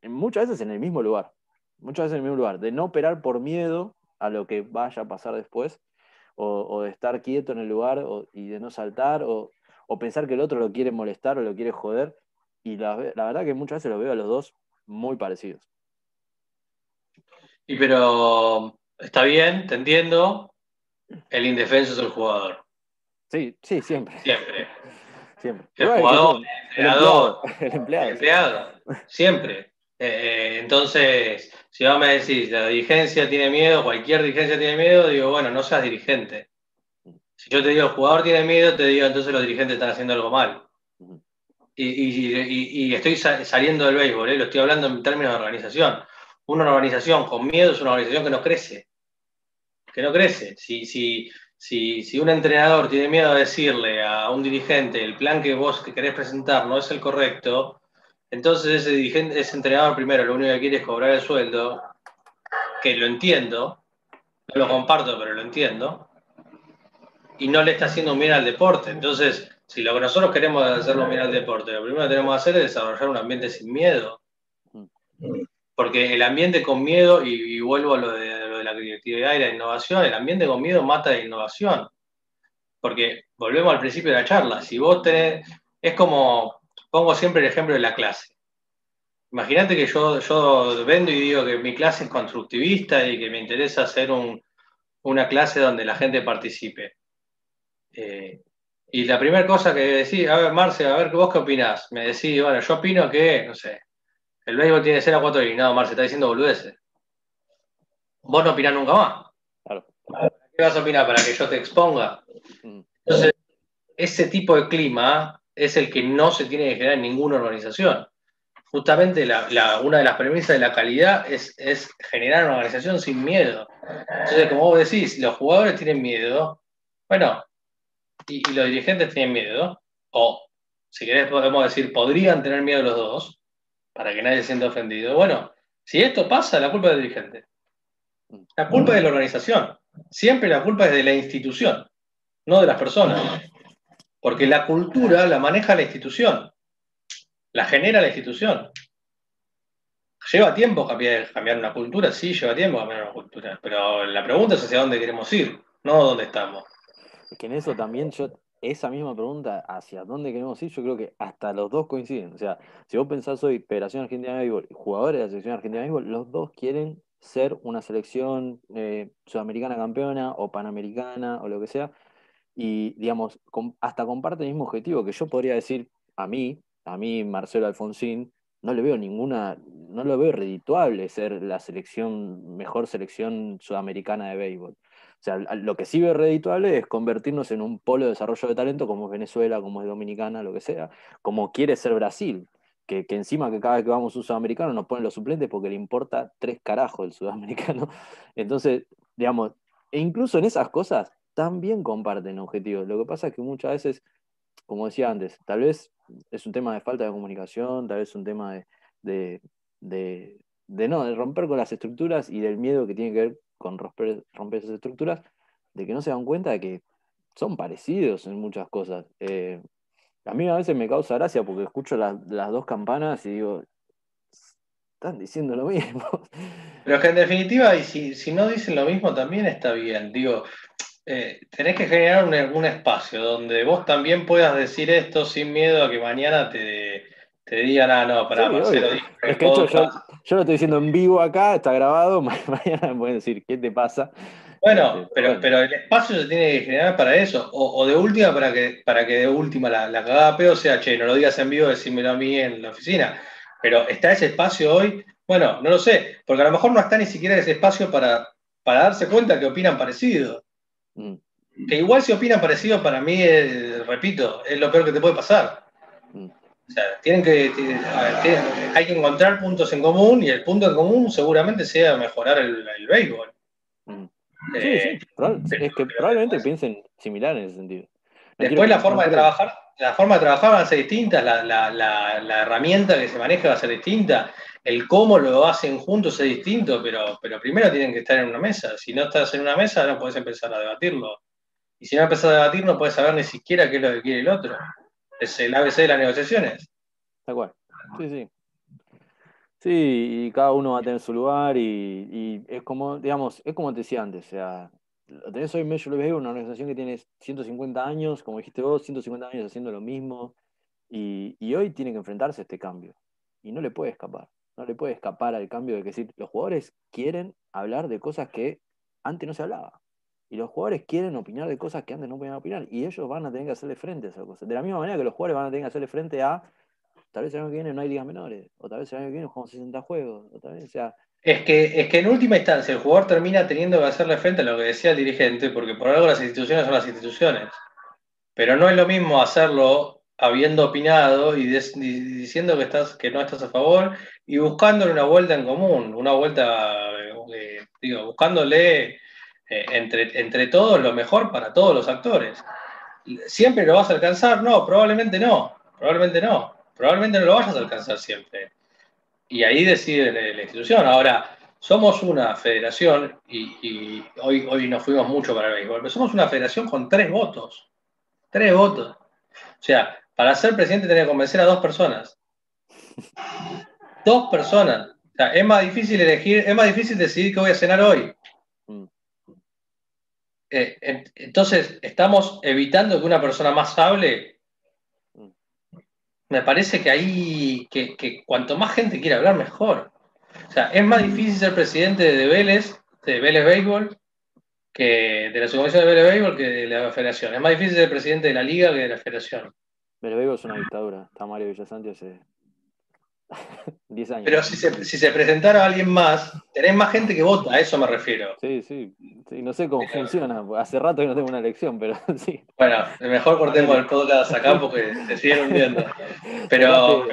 muchas veces en el mismo lugar. Muchas veces en el mismo lugar, de no operar por miedo a lo que vaya a pasar después, o, de estar quieto en el lugar y de no saltar, o, pensar que el otro lo quiere molestar o lo quiere joder. Y la, verdad que muchas veces lo veo a los dos muy parecidos. Y pero está bien, te entiendo. El indefenso es el jugador. Sí, sí, siempre. Siempre. Siempre. El jugador, el empleado. El empleado. El empleado. Siempre. Eh, entonces, si vos me decís, la dirigencia tiene miedo, cualquier dirigencia tiene miedo, digo, bueno, no seas dirigente. Si yo te digo, el jugador tiene miedo, te digo, entonces los dirigentes están haciendo algo mal. Y, estoy saliendo del béisbol, ¿eh? lo estoy hablando en términos de organización. una organización con miedo es una organización que no crece. Que no crece. Si, si, si, si un entrenador tiene miedo a decirle a un dirigente el plan que vos que querés presentar no es el correcto, entonces ese dirigente, ese entrenador primero lo único que quiere es cobrar el sueldo, que lo entiendo, no lo comparto, pero lo entiendo, y no le está haciendo bien al deporte. Entonces, si lo que nosotros queremos es hacerlo bien al deporte, lo primero que tenemos que hacer es desarrollar un ambiente sin miedo. Porque el ambiente con miedo, y, vuelvo a lo de, la creatividad y la innovación, el ambiente con miedo mata la innovación. Porque volvemos al principio de la charla, si vos tenés, es como, pongo siempre el ejemplo de la clase. Imagínate que yo, yo vendo y digo que mi clase es constructivista y que me interesa hacer una clase donde la gente participe. Eh, y la primera cosa que decís, a ver, Marce, a ver, ¿vos qué opinás? Me decís, bueno, yo opino que, no sé, el béisbol tiene que a cuatro y no, Marce, está diciendo boludeces. Vos no opinás nunca más. Claro. ¿Qué vas a opinar para que yo te exponga? Mm. Entonces, ese tipo de clima es el que no se tiene que generar en ninguna organización. Justamente una de las premisas de la calidad es, es generar una organización sin miedo. Entonces, como vos decís, los jugadores tienen miedo. Bueno, y, los dirigentes tienen miedo, o si querés podemos decir, podrían tener miedo los dos, para que nadie se sienta ofendido. Bueno, si esto pasa, la culpa es del dirigente. La culpa es de la organización. Siempre la culpa es de la institución, no de las personas. Porque la cultura la maneja la institución, la genera la institución. ¿Lleva tiempo cambiar, una cultura? Sí, lleva tiempo cambiar una cultura. Pero la pregunta es hacia dónde queremos ir, no dónde estamos que en eso también yo, esa misma pregunta, hacia dónde queremos ir, yo creo que hasta los dos coinciden. O sea, si vos pensás hoy Federación Argentina de Béisbol y jugadores de la Selección Argentina de Béisbol, los dos quieren ser una selección eh, sudamericana campeona o panamericana o lo que sea. Y, digamos, hasta comparte el mismo objetivo, que yo podría decir a mí, a mí, Marcelo Alfonsín, no le veo ninguna, no lo veo redituable ser la selección, mejor selección sudamericana de béisbol. O sea, lo que sí ve redituable es convertirnos en un polo de desarrollo de talento como es Venezuela, como es Dominicana, lo que sea, como quiere ser Brasil, que, encima que cada vez que vamos un sudamericano nos ponen los suplentes porque le importa tres carajos el sudamericano. Entonces, digamos, e incluso en esas cosas también comparten objetivos. Lo que pasa es que muchas veces, como decía antes, tal vez es un tema de falta de comunicación, tal vez es un tema de, de, de no, de romper con las estructuras y del miedo que tiene que ver con romper, esas estructuras, de que no se dan cuenta de que son parecidos en muchas cosas. Eh, a mí a veces me causa gracia porque escucho las dos campanas y digo, están diciendo lo mismo. Pero que en definitiva, y si, no dicen lo mismo, también está bien. Digo, eh, tenés que generar un, espacio donde vos también puedas decir esto sin miedo a que mañana te, te digan, ah, no, para Marcelo. Es que yo, yo, lo estoy diciendo en vivo acá, está grabado, mañana me pueden decir, ¿qué te pasa? Bueno, pero, pero el espacio se tiene que generar para eso, o, de última para que, para que de última la, la cagada peor sea, che, no lo digas en vivo, decímelo a mí en la oficina. Pero ¿está ese espacio hoy? Bueno, no lo sé, porque a lo mejor no está ni siquiera ese espacio para, para darse cuenta que opinan parecido. Mm. Que igual si opinan parecido para mí, repito, es lo peor que te puede pasar. O sea, tienen que, hay que encontrar puntos en común y el punto en común seguramente sea mejorar el, béisbol. Mm. Sí, sí, eh, es que probablemente piensen similar en ese sentido. después la forma de trabajar, la forma de trabajar va a ser distinta, la, herramienta que se maneja va a ser distinta, el cómo lo hacen juntos es distinto, pero, pero primero tienen que estar en una mesa. Si no estás en una mesa, no puedes empezar a debatirlo. Y si no empezás a debatir, no puedes saber ni siquiera qué es lo que quiere el otro es el ABC de las negociaciones. Tal cual. Sí, sí. Sí, y cada uno va a tener su lugar y, es como, digamos, es como te decía antes, o sea, tenés hoy Major League una organización que tiene 150 años, como dijiste vos, 150 años haciendo lo mismo, y, hoy tiene que enfrentarse a este cambio. Y no le puede escapar, no le puede escapar al cambio de que los jugadores quieren hablar de cosas que antes no se hablaba. Y los jugadores quieren opinar de cosas que antes no podían opinar. Y ellos van a tener que hacerle frente a esas cosas. De la misma manera que los jugadores van a tener que hacerle frente a. Tal vez el año que viene no hay ligas menores. O tal vez el año que viene jugamos 60 juegos. O tal vez, sea, es que, es que en última instancia el jugador termina teniendo que hacerle frente a lo que decía el dirigente, porque por algo las instituciones son las instituciones. Pero no es lo mismo hacerlo habiendo opinado y, diciendo que, estás, que no estás a favor y buscándole una vuelta en común, una vuelta, eh, digo, buscándole eh, entre, entre todos lo mejor para todos los actores. ¿Siempre lo vas a alcanzar? No, probablemente no, probablemente no, probablemente no lo vayas a alcanzar siempre. Y ahí decide la, institución. Ahora, somos una federación, y, hoy, hoy nos fuimos mucho para el béisbol, pero somos una federación con tres votos. Tres votos. O sea, para ser presidente tenés que convencer a dos personas. Dos personas. O sea, es más difícil elegir, es más difícil decidir qué voy a cenar hoy. Mm. Eh, entonces, estamos evitando que una persona más hable. Me parece que ahí, que, cuanto más gente quiera hablar, mejor. O sea, es más difícil ser presidente de Vélez, de Vélez Béisbol, que de la subcomisión de Vélez Béisbol que de la federación. Es más difícil ser presidente de la liga que de la federación. Vélez Béisbol es una dictadura. Está Mario Villasanti hace 10 años. Pero si se, si se, presentara alguien más, tenés más gente que vota, a eso me refiero. Sí, sí. no sé cómo funciona. Hace rato que no tengo una elección, pero sí. Bueno, mejor cortemos el podcast acá porque se siguen hundiendo. Pero,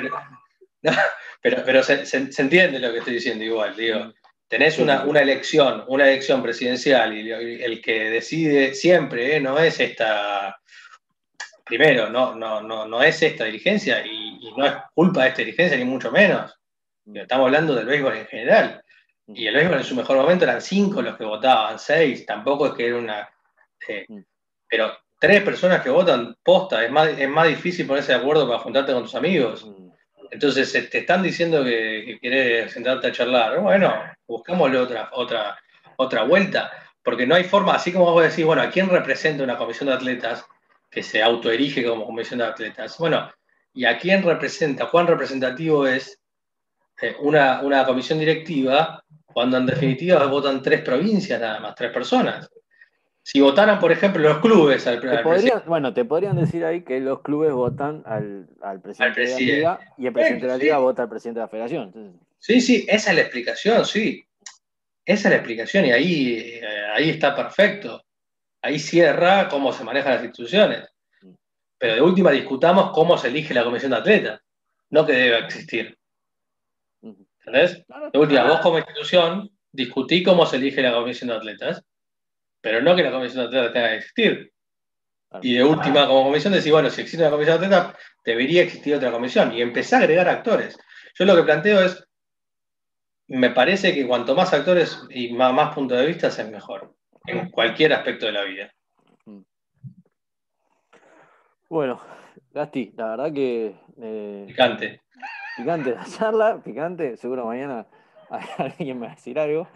pero, pero, se, se, entiende lo que estoy diciendo igual, digo tenés una, elección, una elección presidencial y el que decide siempre ¿eh? no es esta, primero, no, no, no, no es esta dirigencia y, no es culpa de esta dirigencia ni mucho menos. Estamos hablando del béisbol en general. Y el béisbol en su mejor momento eran cinco los que votaban, seis, tampoco es que era una... Eh, pero tres personas que votan posta, es más, es más difícil ponerse de acuerdo para juntarte con tus amigos. Entonces te están diciendo que, que querés sentarte a charlar. Bueno, buscámosle otra, otra, otra vuelta, porque no hay forma, así como vos decís, bueno, ¿a quién representa una comisión de atletas que se autoerige como comisión de atletas? Bueno, ¿y a quién representa? ¿Cuán representativo es eh, una, una comisión directiva cuando en definitiva votan tres provincias nada más, tres personas? si votaran, por ejemplo, los clubes al, Bueno, te podrían decir ahí que los clubes votan al, presidente, de la liga y el presidente de la liga vota al presidente de la federación. Sí, sí, esa es la explicación, sí. Esa es la explicación y ahí, eh, ahí está perfecto. Ahí cierra cómo se manejan las instituciones. Pero de última discutamos cómo se elige la comisión de atletas, no que debe existir. ¿Entendés? De última, vos como institución discutí cómo se elige la comisión de atletas pero no que la comisión de atletas tenga que existir. Y de última, como comisión, decir, bueno, si existe una comisión de atletas, debería existir otra comisión y empezar a agregar actores. Yo lo que planteo es, me parece que cuanto más actores y más, puntos de vista, es mejor, en cualquier aspecto de la vida. Bueno, Gasti, la verdad que... Eh, picante. Picante la charla, picante, seguro mañana alguien me va a decir algo.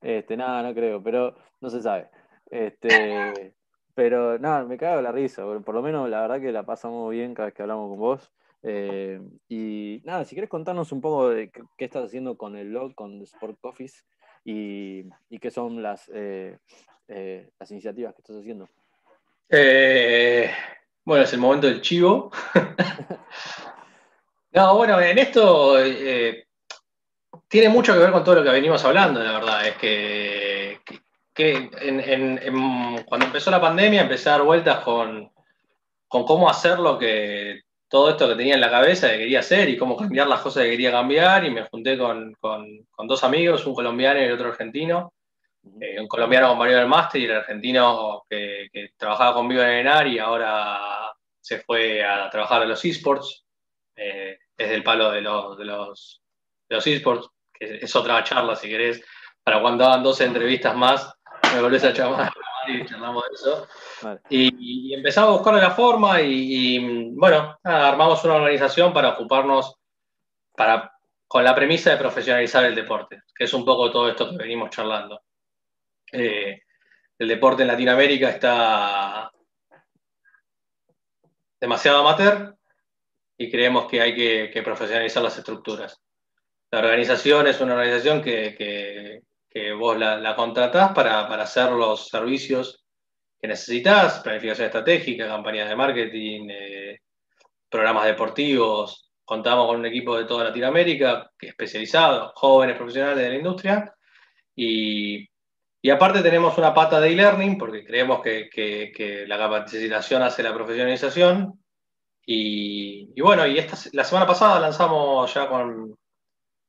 Este, nada, no creo, pero no se sabe. Este, pero nada, me cago la risa. Por lo menos la verdad que la pasamos bien cada vez que hablamos con vos. Eh, y nada, si quieres contarnos un poco de qué, estás haciendo con el blog, con Sport Office y, qué son las, eh, eh, las iniciativas que estás haciendo. bueno, es el momento del chivo. no, bueno, en esto tiene mucho que ver con todo lo que venimos hablando, la verdad. Es que que cuando empezó la pandemia empecé a dar vueltas con, cómo hacer lo que todo esto que tenía en la cabeza que quería hacer y cómo cambiar las cosas que quería cambiar y me junté con, dos amigos, un colombiano y otro argentino. Eh, un colombiano Mario del Máster y el argentino que, trabajaba conmigo en ENAR y ahora se fue a trabajar en los esports. Eh, es del palo de los, de los, de los esports, que es otra charla si querés, para cuando hagan dos entrevistas más me volvés a llamar y charlamos de eso. Y, empezamos a buscar la forma y, bueno, armamos una organización para ocuparnos, para, con la premisa de profesionalizar el deporte, que es un poco todo esto que venimos charlando. Eh, el deporte en Latinoamérica está demasiado amateur y creemos que hay que, profesionalizar las estructuras. La organización es una organización que, vos la, contratás para, hacer los servicios que necesitas, planificación estratégica, campañas de marketing, eh, programas deportivos. Contamos con un equipo de toda Latinoamérica especializado, jóvenes profesionales de la industria. Y, aparte tenemos una pata de e-learning, porque creemos que, la capacitación hace la profesionalización. Y, bueno, y esta, la semana pasada lanzamos ya con,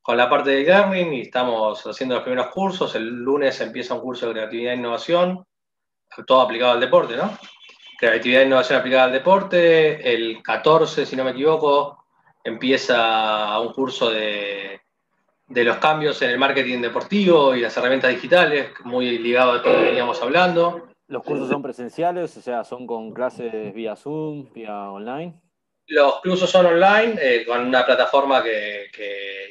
con la parte de learning y estamos haciendo los primeros cursos. El lunes empieza un curso de creatividad e innovación, todo aplicado al deporte, ¿no? Creatividad e innovación aplicada al deporte. El 14, si no me equivoco, empieza un curso de, de los cambios en el marketing deportivo y las herramientas digitales, muy ligado a todo lo que veníamos hablando. ¿Los cursos son presenciales? O sea, ¿son con clases vía Zoom, vía online? Los cursos son online, eh, con una plataforma que,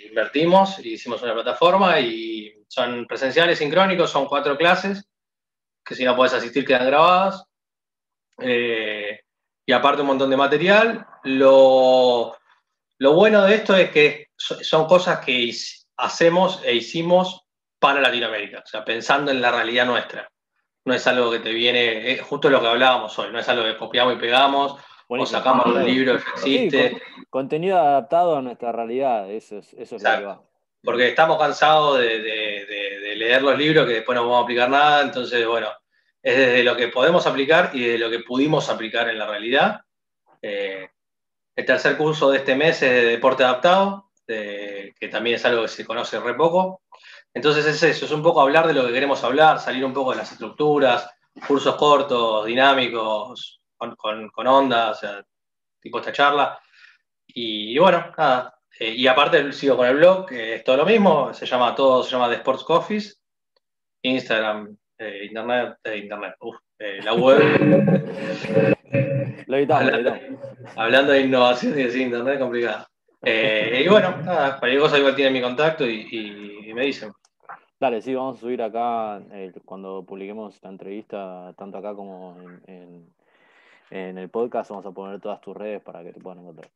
invertimos, y hicimos una plataforma y son presenciales, sincrónicos, son cuatro clases, que si no puedes asistir quedan grabadas. Eh, y aparte un montón de material. Lo, lo bueno de esto es que son cosas que hacemos e hicimos para Latinoamérica, o sea, pensando en la realidad nuestra. No es algo que te viene, es justo lo que hablábamos hoy, no es algo que copiamos y pegamos o sacamos un libro que existe. contenido adaptado a nuestra realidad, eso es, eso es lo que va. Porque estamos cansados de, leer los libros que después no vamos a aplicar nada, entonces, bueno, es desde lo que podemos aplicar y de lo que pudimos aplicar en la realidad. Eh, el tercer curso de este mes es de deporte adaptado, que también es algo que se conoce re poco. Entonces es eso, es un poco hablar de lo que queremos hablar, salir un poco de las estructuras, cursos cortos, dinámicos, con, onda, o sea, tipo esta charla. Y, bueno, nada. Eh, y aparte sigo con el blog, que es todo lo mismo, se llama todo, se llama The Sports Coffees, Instagram, eh, internet, eh, internet, la web. lo evitamos, hablando, hablando de innovación y de internet complicado. Y bueno, nada, cualquier cosa igual tiene mi contacto y, me dicen. Dale, sí, vamos a subir acá cuando publiquemos la entrevista, tanto acá como en, en el podcast vamos a poner todas tus redes para que te puedan encontrar.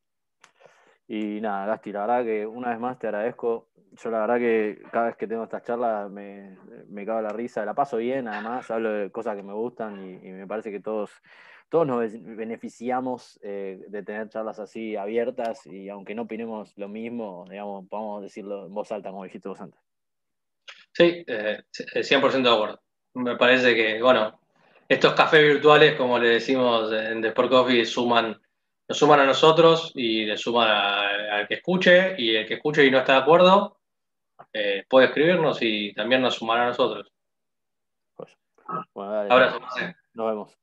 Y nada, Gasti, la verdad que una vez más te agradezco. Yo la verdad que cada vez que tengo estas charlas me, me cago la risa, la paso bien, además hablo de cosas que me gustan y, me parece que todos, todos nos beneficiamos eh, de tener charlas así abiertas y aunque no opinemos lo mismo, digamos, podemos decirlo en voz alta, como dijiste vos antes. Sí, eh, 100% de acuerdo. Me parece que, bueno, estos cafés virtuales, como le decimos en The Sport Coffee, suman, nos suman a nosotros y le suman al que escuche, y el que escuche y no está de acuerdo, eh, puede escribirnos y también nos sumará a nosotros. Pues, bueno, Ahora, nos vemos.